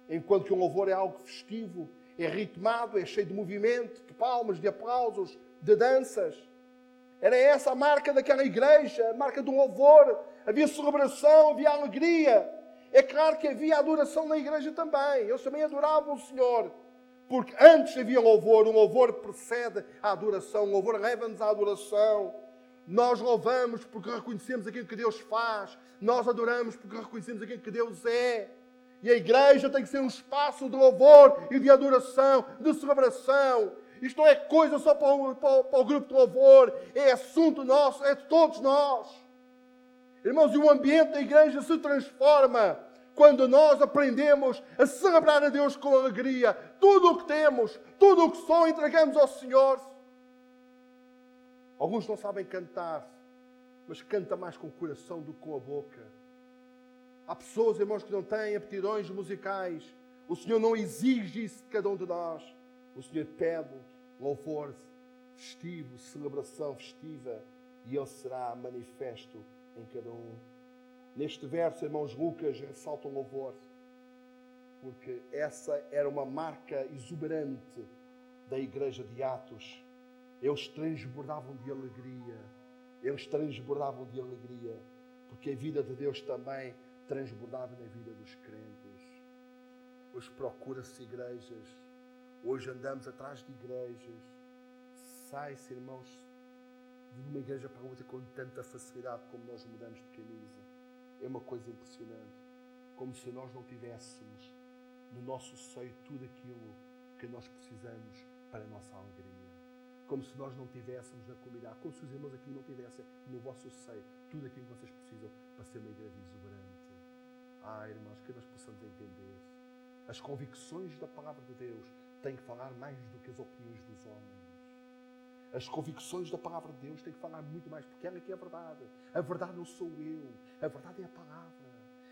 enquanto que o louvor é algo festivo, é ritmado, é cheio de movimento, de palmas, de aplausos, de danças. Era essa a marca daquela igreja, a marca do louvor. Havia celebração, havia alegria. É claro que havia adoração na igreja também. Eles também adoravam o Senhor. Porque antes havia louvor, o louvor precede a adoração, o louvor leva-nos à adoração. Nós louvamos porque reconhecemos aquilo que Deus faz, nós adoramos porque reconhecemos aquilo que Deus é. E a igreja tem que ser um espaço de louvor e de adoração, de celebração. Isto não é coisa só para o, para, para o grupo de louvor, é assunto nosso, é de todos nós. Irmãos, e o ambiente da igreja se transforma quando nós aprendemos a celebrar a Deus com alegria. Tudo o que temos, tudo o que sou, entregamos ao Senhor. Alguns não sabem cantar, mas canta mais com o coração do que com a boca. Há pessoas, irmãos, que não têm aptidões musicais. O Senhor não exige isso de cada um de nós. O Senhor pede louvor festivo, celebração festiva, e Ele será manifesto em cada um. Neste verso, irmãos, Lucas ressalta o louvor, porque essa era uma marca exuberante da igreja de Atos. Eles transbordavam de alegria, eles transbordavam de alegria, porque a vida de Deus também transbordava na vida dos crentes. Hoje procura-se igrejas, hoje andamos atrás de igrejas. Sai-se, irmãos, de uma igreja para outra com tanta facilidade como nós mudamos de camisa. É uma coisa impressionante. Como se nós não tivéssemos no nosso seio tudo aquilo que nós precisamos para a nossa alegria. Como se nós não tivéssemos na comunidade, como se os irmãos aqui não tivessem no vosso seio tudo aquilo que vocês precisam para ser uma igreja exuberante. Ah, irmãos, que nós possamos entender. As convicções da palavra de Deus têm que falar mais do que as opiniões dos homens. As convicções da palavra de Deus têm que falar muito mais, porque ela é que é a verdade. A verdade não sou eu, a verdade é a palavra.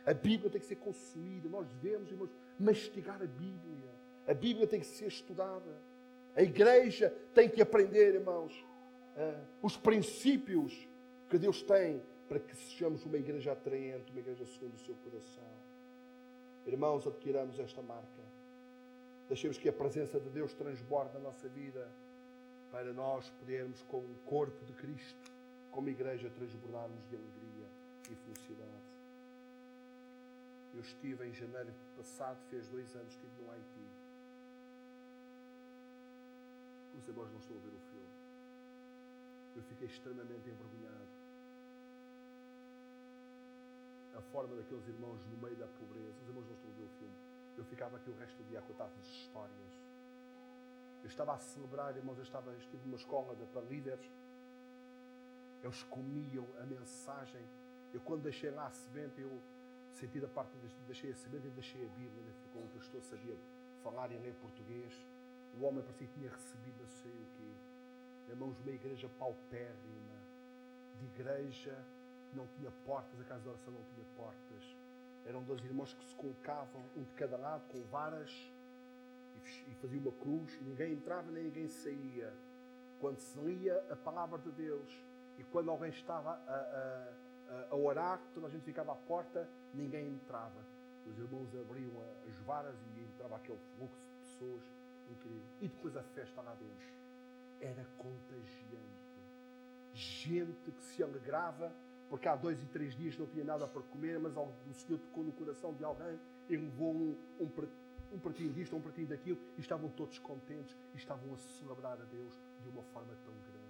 A Bíblia tem que ser consumida, nós devemos, irmãos, mastigar a Bíblia. A Bíblia tem que ser estudada. A igreja tem que aprender, irmãos, uh, os princípios que Deus tem para que sejamos uma igreja atraente, uma igreja segundo o seu coração. Irmãos, adquiramos esta marca. Deixemos que a presença de Deus transborde na nossa vida para nós podermos, com o corpo de Cristo, como igreja, transbordarmos de alegria e felicidade. Eu estive em janeiro passado, fez dois anos, estive no Haiti. Os irmãos não estão a ver o filme. Eu fiquei extremamente envergonhado. A forma daqueles irmãos no meio da pobreza. Os irmãos não estão a ver o filme. Eu ficava aqui o resto do dia a contar as histórias. Eu estava a celebrar, irmãos, eu estava, estive numa escola de, para líderes. Eles comiam a mensagem. Eu, quando deixei lá a semente, eu senti da parte, deixei a semente e deixei a Bíblia. Né? Ficou um pastor, sabia falar e ler português. O homem parecia que tinha recebido não sei o quê. Irmãos, uma igreja paupérrima, de igreja que não tinha portas, a casa de oração não tinha portas. Eram dois irmãos que se colocavam, um de cada lado, com varas, e fazia uma cruz, e ninguém entrava nem ninguém saía. Quando se lia a palavra de Deus, e quando alguém estava a, a, a orar, toda a gente ficava à porta, ninguém entrava. Os irmãos abriam as varas e entrava aquele fluxo de pessoas incrível. E depois a festa lá dentro era contagiante. Gente que se alegrava porque há dois e três dias não tinha nada para comer, mas o Senhor tocou no coração de alguém e levou um, um, um pratinho disto, um pratinho daquilo, e estavam todos contentes e estavam a celebrar a Deus de uma forma tão grande.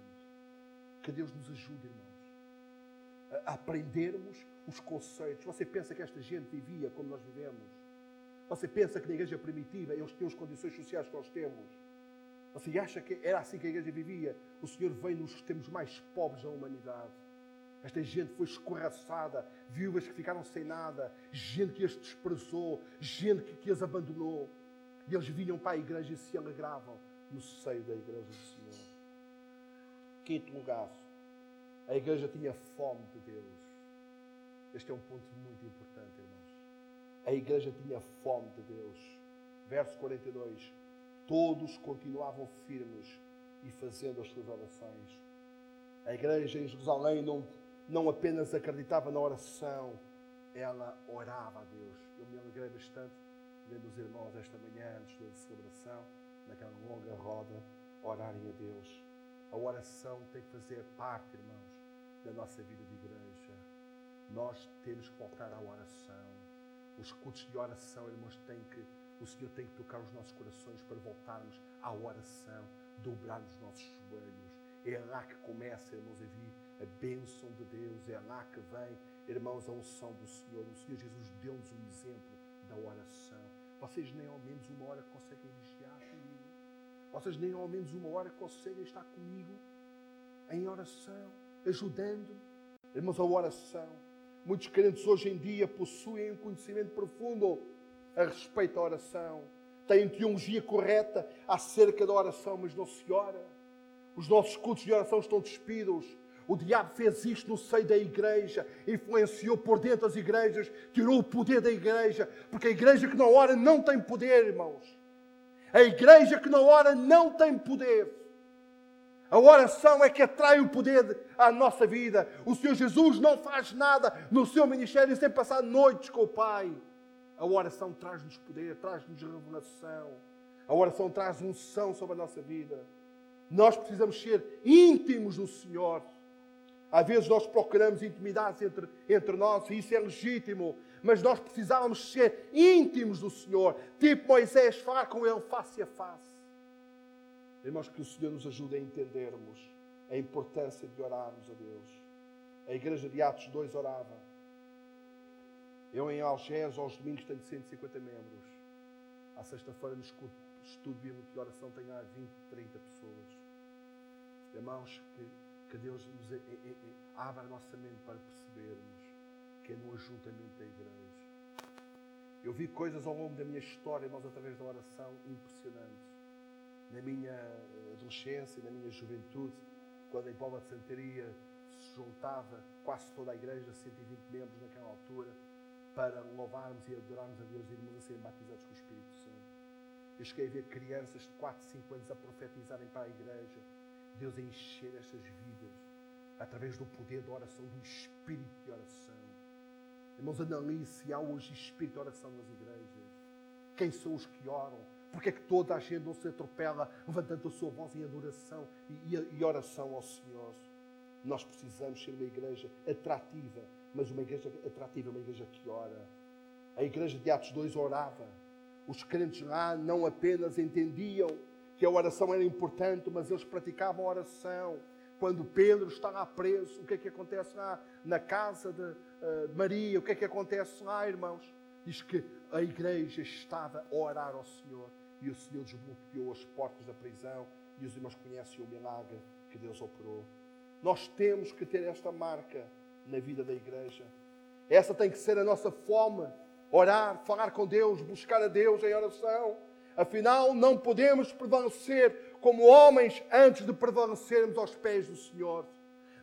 Que Deus nos ajude, irmãos, a aprendermos os conceitos. Você pensa que esta gente vivia como nós vivemos? Você pensa que na igreja primitiva eles tinham as condições sociais que nós temos? Você acha que era assim que a igreja vivia? O Senhor veio nos tempos mais pobres da humanidade. Esta gente foi escorraçada, viúvas que ficaram sem nada, gente que as desprezou, gente que, que as abandonou. E eles vinham para a igreja e se alegravam no seio da igreja do Senhor. Quinto lugar, a igreja tinha fome de Deus. Este é um ponto muito importante, irmãos. A igreja tinha fome de Deus. Verso 42. Todos continuavam firmes e fazendo as suas orações. A igreja em Jerusalém não, não apenas acreditava na oração, ela orava a Deus. Eu me alegrei bastante vendo os irmãos esta manhã, antes da celebração, naquela longa roda, orarem a Deus. A oração tem que fazer parte, irmãos, da nossa vida de igreja. Nós temos que voltar à oração. Os cultos de oração, irmãos, têm que, o Senhor tem que tocar os nossos corações para voltarmos à oração, dobrarmos os nossos joelhos. É lá que começa, irmãos, a vir a bênção de Deus. É lá que vem, irmãos, a unção do Senhor. O Senhor Jesus deu-nos o exemplo da oração. Vocês nem ao menos uma hora conseguem vigiar comigo. Vocês nem ao menos uma hora conseguem estar comigo em oração, ajudando. Irmãos, a oração Muitos crentes hoje em dia possuem um conhecimento profundo a respeito da oração. Têm teologia correta acerca da oração, mas não se ora. Os nossos cultos de oração estão despidos. O diabo fez isto no seio da igreja, influenciou por dentro das igrejas, tirou o poder da igreja, porque a igreja que não ora não tem poder, irmãos. A igreja que não ora não tem poder. A oração é que atrai o poder à nossa vida. O Senhor Jesus não faz nada no seu ministério sem passar noites com o Pai. A oração traz-nos poder, traz-nos revelação. A oração traz unção sobre a nossa vida. Nós precisamos ser íntimos do Senhor. Às vezes nós procuramos intimidade entre, entre nós e isso é legítimo, mas nós precisávamos ser íntimos do Senhor, tipo Moisés, falar com Ele face a face. Irmãos, que o Senhor nos ajude a entendermos a importância de orarmos a Deus. A igreja de Atos 2 orava. Eu em Algés, aos domingos, tenho 150 membros. À sexta-feira, no estudo bíblico de oração, tenho 20, 30 pessoas. Irmãos, que, que Deus nos abra a nossa mente para percebermos que é no ajuntamento da igreja. Eu vi coisas ao longo da minha história, irmãos, através da oração, impressionantes. Na minha eh, adolescência, na minha juventude, quando em Póvoa de Santaria se juntava quase toda a igreja, 120 membros naquela altura, para louvarmos e adorarmos a Deus e irmãos a serem batizados com o Espírito Santo. Eu cheguei a ver crianças de 4, 5 anos a profetizarem para a igreja, Deus a encher estas vidas através do poder da oração, do Espírito de oração. Irmãos, analise se há hoje Espírito de oração nas igrejas. Quem são os que oram? Porque é que toda a gente não se atropela levantando a sua voz em adoração e, e, e oração ao Senhor? Nós precisamos ser uma igreja atrativa, mas uma igreja atrativa, uma igreja que ora. A igreja de Atos 2 orava. Os crentes lá não apenas entendiam que a oração era importante, mas eles praticavam a oração. Quando Pedro está lá preso, o que é que acontece lá na casa de, uh, Maria? O que é que acontece lá, irmãos? Diz que a igreja estava a orar ao Senhor e o Senhor desbloqueou as portas da prisão e os irmãos conhecem o milagre que Deus operou. Nós temos que ter esta marca na vida da igreja. Essa tem que ser a nossa fome. Orar, falar com Deus, buscar a Deus em oração. Afinal, não podemos prevalecer como homens antes de prevalecermos aos pés do Senhor.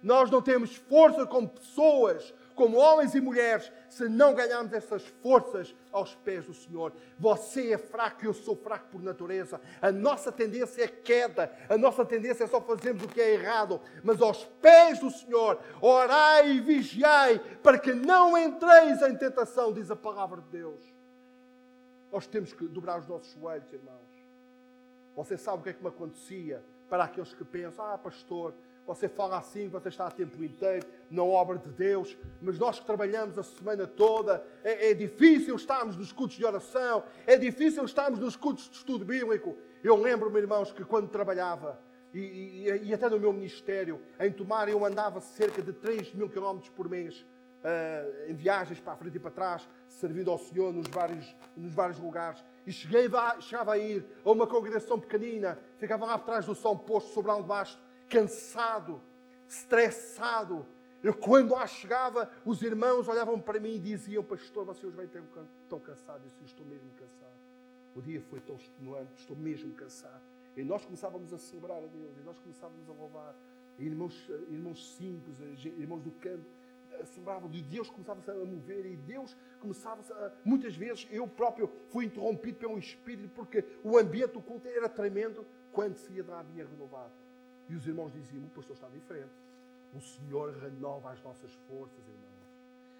Nós não temos força como pessoas como homens e mulheres, se não ganharmos essas forças aos pés do Senhor. Você é fraco, eu sou fraco por natureza. A nossa tendência é queda, a nossa tendência é só fazermos o que é errado. Mas aos pés do Senhor, orai e vigiai para que não entreis em tentação, diz a palavra de Deus. Nós temos que dobrar os nossos joelhos, irmãos. Você sabe o que é que me acontecia para aqueles que pensam: ah, pastor, você fala assim, você está a tempo inteiro na obra de Deus, mas nós que trabalhamos a semana toda, é, é difícil estarmos nos cultos de oração, é difícil estarmos nos cultos de estudo bíblico. Eu lembro-me, irmãos, que quando trabalhava, e, e, e, até no meu ministério, em Tomar, eu andava cerca de 3 mil quilómetros por mês. Uh, em viagens para a frente e para trás, servindo ao Senhor nos vários, nos vários lugares. E cheguei, chegava a ir a uma congregação pequenina, ficava lá atrás do som posto sobre um baixo, cansado, estressado. Eu, quando lá chegava, os irmãos olhavam para mim e diziam: Pastor, você hoje vai ter tão cansado. Eu disse: Estou mesmo cansado. O dia foi tão extenuante, estou mesmo cansado. E nós começávamos a celebrar a Deus, e nós começávamos a louvar. Irmãos, irmãos simples, irmãos do campo, celebravam, e Deus começava a mover, e Deus começava a. Muitas vezes eu próprio fui interrompido pelo Espírito, porque o ambiente do culto era tremendo quando se ia dar a minha renovada. E os irmãos diziam: o pastor está diferente. O Senhor renova as nossas forças, irmãos.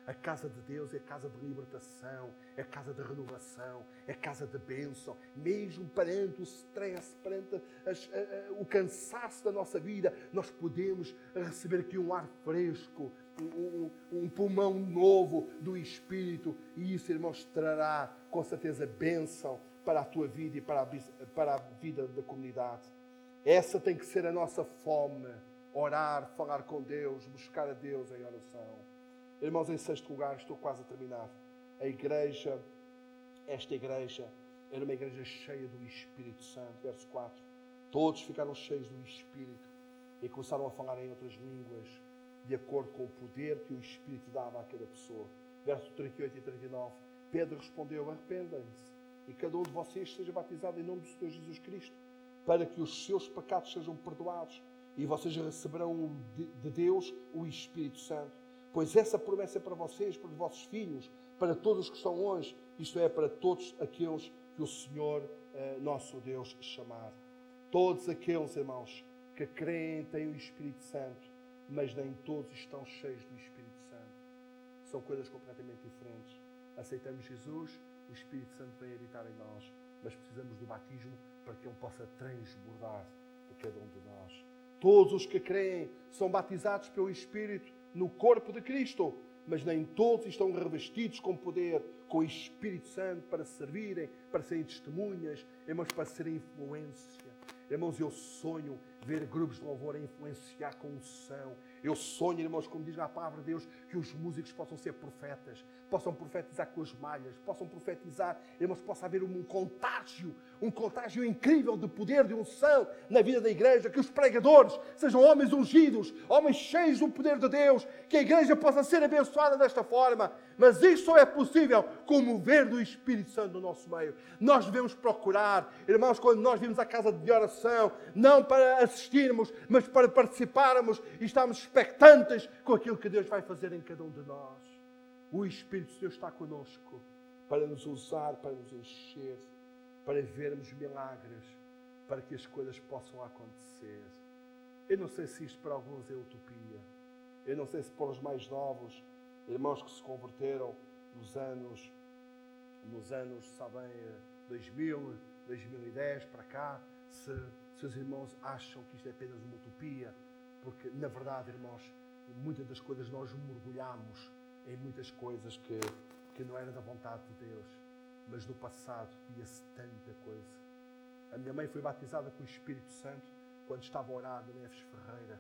A casa de Deus é casa de libertação, é casa de renovação, é casa de bênção. Mesmo perante o stress, perante as, a, a, o cansaço da nossa vida, nós podemos receber aqui um ar fresco, um, um, pulmão novo do Espírito. E isso, irmãos, trará com certeza bênção para a tua vida e para a, para a vida da comunidade. Essa tem que ser a nossa fome. Orar, falar com Deus, buscar a Deus em oração. Irmãos, em sexto lugar, estou quase a terminar. A igreja, esta igreja, era uma igreja cheia do Espírito Santo. Verso 4. Todos ficaram cheios do Espírito e começaram a falar em outras línguas, de acordo com o poder que o Espírito dava a cada pessoa. Verso 38 e 39. Pedro respondeu: Arrependem-se e cada um de vocês seja batizado em nome do Senhor Jesus Cristo para que os seus pecados sejam perdoados e vocês receberão de Deus o Espírito Santo. Pois essa promessa é para vocês, para os vossos filhos, para todos os que estão longe, isto é, para todos aqueles que o Senhor, eh, nosso Deus, chamar. Todos aqueles, irmãos, que creem têm o Espírito Santo, mas nem todos estão cheios do Espírito Santo. São coisas completamente diferentes. Aceitamos Jesus, o Espírito Santo vem habitar em nós, mas precisamos do batismo para que Ele possa transbordar por cada um de nós. Todos os que creem são batizados pelo Espírito no corpo de Cristo, mas nem todos estão revestidos com poder, com o Espírito Santo para servirem, para serem testemunhas, mas para serem influência. Irmãos, eu sonho ver grupos de louvor a influenciar com unção. Eu sonho, irmãos, como diz na palavra de Deus, que os músicos possam ser profetas, possam profetizar com as malhas, possam profetizar, irmãos, possa haver um contágio, um contágio incrível de poder, de unção na vida da igreja, que os pregadores sejam homens ungidos, homens cheios do poder de Deus, que a igreja possa ser abençoada desta forma. Mas isso só é possível com o mover do Espírito Santo no nosso meio. Nós devemos procurar, irmãos, quando nós vimos a casa de oração, não para assistirmos, mas para participarmos e estarmos expectantes com aquilo que Deus vai fazer em cada um de nós. O Espírito de Deus está conosco para nos usar, para nos encher, para vermos milagres, para que as coisas possam acontecer. Eu não sei se isto para alguns é utopia. Eu não sei se para os mais novos irmãos que se converteram nos anos, nos anos, sabem, 2000, 2010 para cá, se, se os irmãos acham que isto é apenas uma utopia, porque na verdade, irmãos, muitas das coisas nós mergulhamos em muitas coisas que, que não era da vontade de Deus, mas no passado via-se tanta coisa. A minha mãe foi batizada com o Espírito Santo quando estava a orar na Neves Ferreira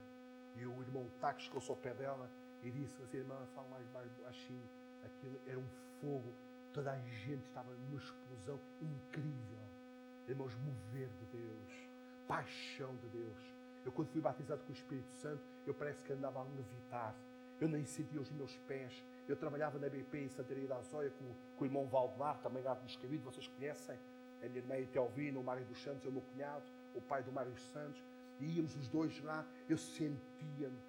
e o irmão Taques chegou-se ao pé dela e disse assim, irmã, fala mais baixinho. Aquilo era um fogo. Toda a gente estava numa explosão incrível. Irmãos, mover de Deus. Paixão de Deus. Eu, quando fui batizado com o Espírito Santo, eu parece que andava a levitar. Eu nem sentia os meus pés. Eu trabalhava na BP em Santaria da Azóia com, com o irmão Valdemar, também lá de Moscavide, vocês conhecem. A minha irmã Etelvina, o Mário dos Santos, é o meu cunhado, o pai do Mário dos Santos. E íamos os dois lá, eu sentia-me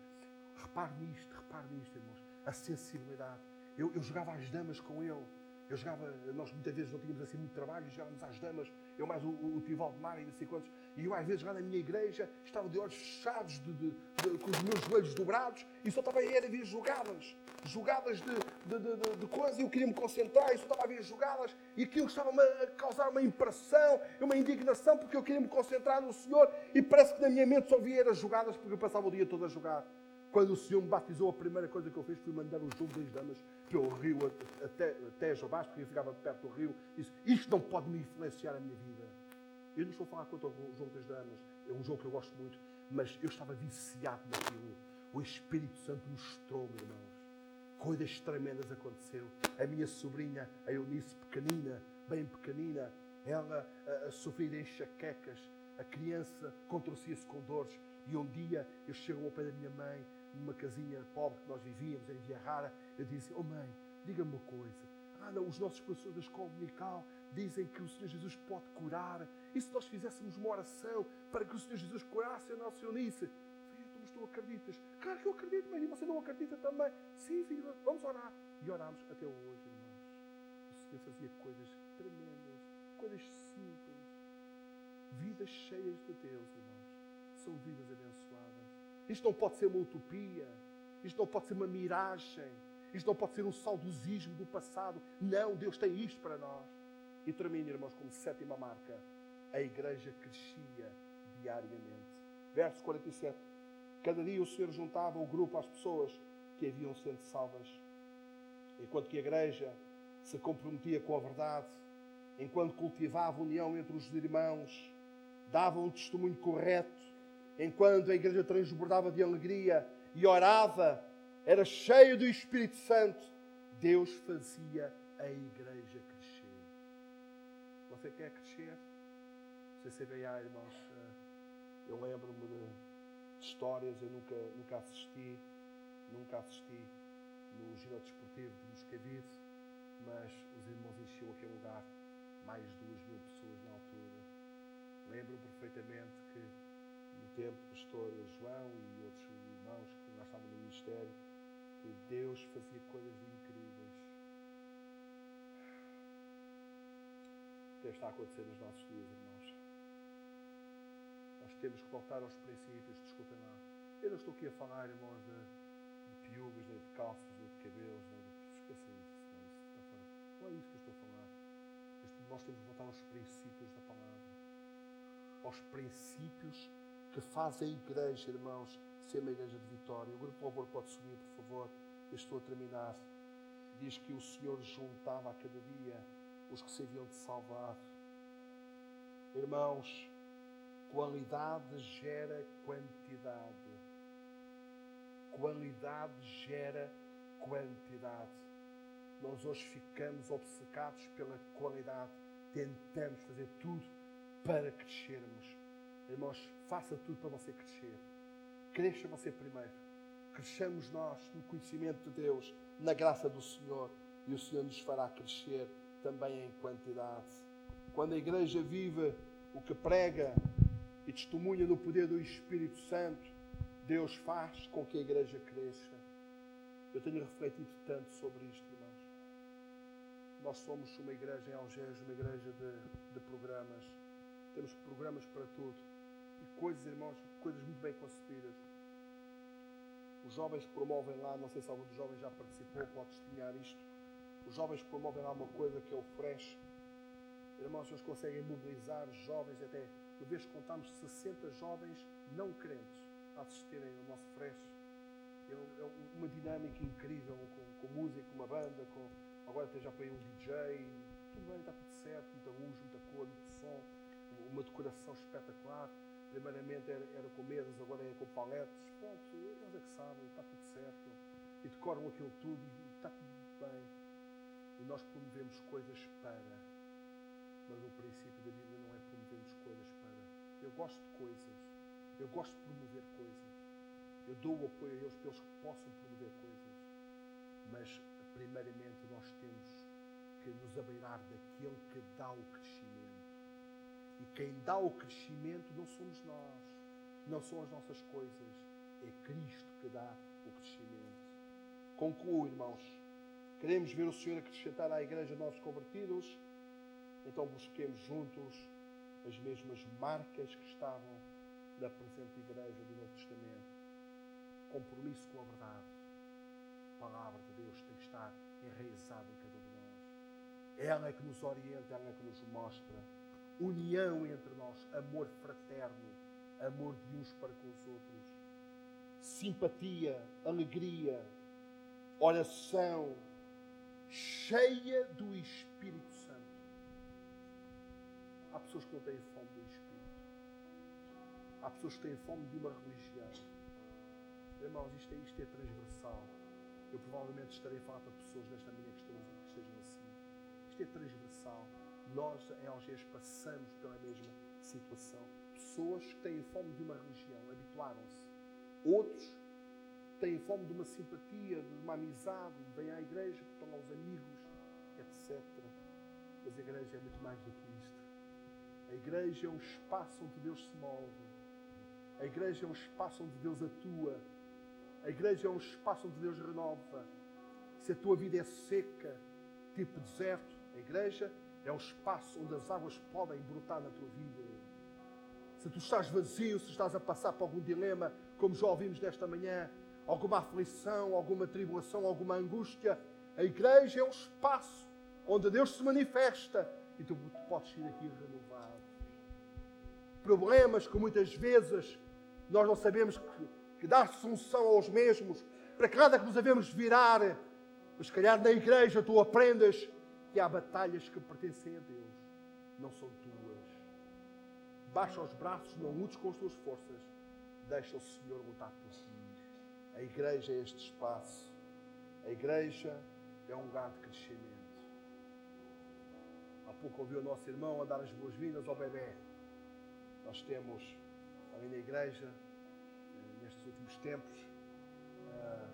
Repare nisto, repare nisto, irmãos. A sensibilidade. Eu, eu jogava às damas com ele. Eu jogava, nós muitas vezes não tínhamos assim muito trabalho, jogávamos às damas, eu mais o, o, o Tival de Mar e não sei quantos, e eu às vezes lá na minha igreja estava de olhos fechados, de, de, de, com os meus joelhos dobrados, e só estava a ver jogadas, jogadas de, de, de, coisas, e eu queria me concentrar, e só estava a ver jogadas, e aquilo estava a causar uma impressão, uma indignação, porque eu queria me concentrar no Senhor, e parece que na minha mente só via as jogadas, porque eu passava o dia todo a jogar. Quando o Senhor me batizou, a primeira coisa que eu fiz foi mandar o jogo das damas pelo rio até, até Jobás, porque eu ficava perto do rio. Disse: Isto não pode me influenciar a minha vida. Eu não estou a falar contra o jogo das damas, é um jogo que eu gosto muito, mas eu estava viciado naquilo. O Espírito Santo mostrou-me, irmãos. Coisas tremendas aconteceram. A minha sobrinha, a Eunice, pequenina, bem pequenina, ela a, a sofria de enxaquecas. A criança contorcia-se com dores. E um dia eu chego ao pé da minha mãe numa casinha pobre que nós vivíamos em Via Rara, eu disse: Oh mãe, diga-me uma coisa. Ah, não, os nossos professores da escola dominical dizem que o Senhor Jesus pode curar. E se nós fizéssemos uma oração para que o Senhor Jesus curasse a nossa Eunice? Filha, tu, mas tu acreditas? Claro que eu acredito, mãe, e você não acredita também? Sim, filho, vamos orar. E orámos até hoje, irmãos. O Senhor fazia coisas tremendas, coisas simples, vidas cheias de Deus, irmãos. São vidas abençoadas. Isto não pode ser uma utopia. Isto não pode ser uma miragem. Isto não pode ser um saudosismo do passado. Não, Deus tem isto para nós. E termina, irmãos, como sétima marca. A igreja crescia diariamente. Verso 47. Cada dia o Senhor juntava o grupo às pessoas que haviam sendo salvas. Enquanto que a igreja se comprometia com a verdade, enquanto cultivava a união entre os irmãos, dava um testemunho correto enquanto a igreja transbordava de alegria e orava, era cheio do Espírito Santo, Deus fazia a igreja crescer. Você quer crescer? CCBA, irmãos, eh, eu lembro-me de histórias, eu nunca, nunca assisti, nunca assisti no Giro Desportivo de Moscavide, mas os irmãos enchiam aquele lugar, mais de duas mil pessoas na altura. Lembro-me perfeitamente que tempo, pastor João e outros irmãos que nós estávamos no ministério, que Deus fazia coisas incríveis. O que está a acontecer nos nossos dias, irmãos? Nós temos que voltar aos princípios, desculpem lá. Eu não estou aqui a falar, irmãos, de, de piugas, nem de calças, nem de cabelos, nem de. Esquecem isso, não, isso. Não é isso que eu estou a falar. Nós temos que voltar aos princípios da palavra. Aos princípios que faz a igreja, irmãos, ser uma igreja de vitória. O grupo de louvor pode subir, por favor. Eu estou a terminar. Diz que o Senhor juntava a cada dia os que se haviam de salvar. Irmãos, Qualidade gera quantidade. Qualidade gera quantidade. Nós hoje ficamos obcecados pela qualidade. Tentamos fazer tudo para crescermos. Irmãos, faça tudo para você crescer. Cresça você primeiro. Cresçamos nós no conhecimento de Deus, na graça do Senhor, e o Senhor nos fará crescer também em quantidade. Quando a igreja vive o que prega e testemunha no poder do Espírito Santo, Deus faz com que a igreja cresça. Eu tenho refletido tanto sobre isto, irmãos. Nós somos uma igreja em Algés, uma igreja de, de programas. Temos programas para tudo. E coisas, irmãos, coisas muito bem concebidas. Os jovens promovem lá, não sei se algum dos jovens já participou, pode testemunhar isto. Os jovens promovem lá uma coisa que é o Fresh. Irmãos, eles conseguem mobilizar jovens, até uma vez contamos 60 jovens não crentes a assistirem ao nosso Fresh. É, é uma dinâmica incrível com, com música, uma banda, com, agora até já põe um DJ, tudo bem, está tudo certo, muita luz, muita cor, muito som, uma decoração espetacular. Primeiramente era, era com mesas, agora é com paletes. Pronto, eles é que sabem, está tudo certo. E decoram aquilo tudo e está tudo bem. E nós promovemos coisas para. Mas o princípio da Bíblia não é promovermos coisas para. Eu gosto de coisas. Eu gosto de promover coisas. Eu dou o apoio a eles para eles que possam promover coisas. Mas, primeiramente, nós temos que nos abeirar daquele que dá o crescimento. E quem dá o crescimento não somos nós, não são as nossas coisas, é Cristo que dá o crescimento. Concluo, irmãos. Queremos ver o Senhor acrescentar à igreja novos convertidos, então busquemos juntos as mesmas marcas que estavam na presente igreja do Novo Testamento. Compromisso com a verdade. A palavra de Deus tem que estar enraizada em cada um de nós. Ela é que nos orienta, ela é que nos mostra união entre nós, amor fraterno, amor de uns para com os outros, simpatia, alegria, oração, cheia do Espírito Santo. Há pessoas que não têm fome do Espírito. Há pessoas que têm fome de uma religião. Irmãos, isto é, isto é transversal. Eu provavelmente estarei a falar para pessoas nesta manhã que, estejam assim. Isto é transversal nós em Algés passamos pela mesma situação. Pessoas que têm fome de uma religião, habituaram-se. Outros têm fome de uma simpatia, de uma amizade, vêm à igreja, estão aos amigos, etc. Mas a igreja é muito mais do que isto. A igreja é um espaço onde Deus se move. A igreja é um espaço onde Deus atua. A igreja é um espaço onde Deus renova. Se a tua vida é seca, tipo deserto, a igreja é um espaço onde as águas podem brotar na tua vida. Se tu estás vazio, se estás a passar por algum dilema, como já ouvimos nesta manhã, alguma aflição, alguma tribulação, alguma angústia, a igreja é um espaço onde Deus se manifesta e tu podes ir aqui renovado. Problemas que muitas vezes nós não sabemos que, que dar solução aos mesmos, para nada que nos devemos virar, mas se calhar na igreja tu aprendes que há batalhas que pertencem a Deus, não são tuas. Baixa os braços, não lutes com as tuas forças, deixa o Senhor lutar por ti. A igreja é este espaço. A igreja é um lugar de crescimento. Há pouco ouvi o nosso irmão a dar as boas-vindas ao bebê. Nós temos ali na igreja, eh, nestes últimos tempos, eh,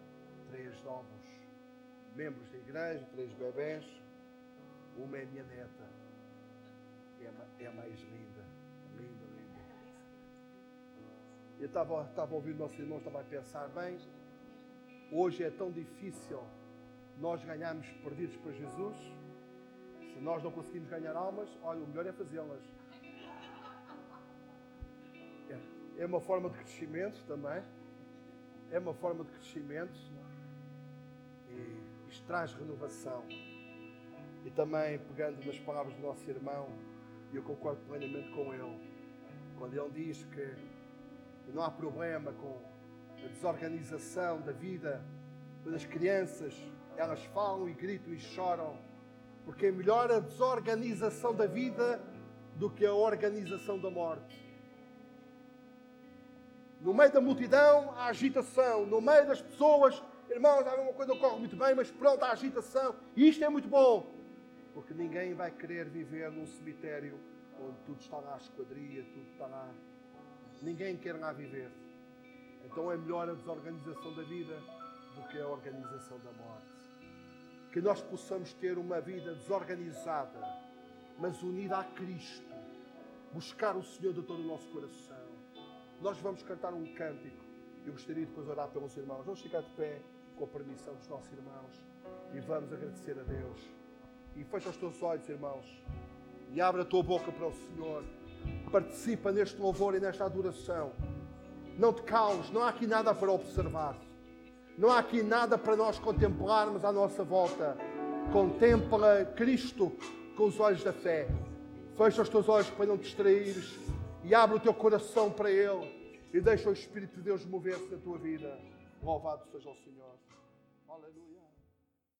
três novos membros da igreja, três bebés. Uma é minha neta. É a, é a mais linda. Linda, linda. Eu estava, estava ouvindo nosso irmão, estava a pensar, bem, hoje é tão difícil nós ganharmos perdidos para Jesus. Se nós não conseguimos ganhar almas, olha, o melhor é fazê-las. É, é uma forma de crescimento também. É uma forma de crescimento. E isto traz renovação. E também, pegando nas palavras do nosso irmão, e eu concordo plenamente com ele, quando ele diz que não há problema com a desorganização da vida, quando as crianças elas falam e gritam e choram, porque é melhor a desorganização da vida do que a organização da morte. No meio da multidão, há agitação. No meio das pessoas, irmãos, há uma coisa que corre muito bem, mas pronto, há agitação. E isto é muito bom. Porque ninguém vai querer viver num cemitério onde tudo está à esquadria, tudo está lá. Ninguém quer lá viver. Então é melhor a desorganização da vida do que a organização da morte. Que nós possamos ter uma vida desorganizada, mas unida a Cristo. Buscar o Senhor de todo o nosso coração. Nós vamos cantar um cântico. Eu gostaria de depois orar pelos irmãos. Vamos ficar de pé com a permissão dos nossos irmãos e vamos agradecer a Deus. E fecha os teus olhos, irmãos, e abre a tua boca para o Senhor. Participa neste louvor e nesta adoração. Não te cales, não há aqui nada para observar. Não há aqui nada para nós contemplarmos à nossa volta. Contempla Cristo com os olhos da fé. Fecha os teus olhos para não te distraires e abre o teu coração para Ele e deixa o Espírito de Deus mover-se na tua vida. Louvado seja o Senhor. Aleluia.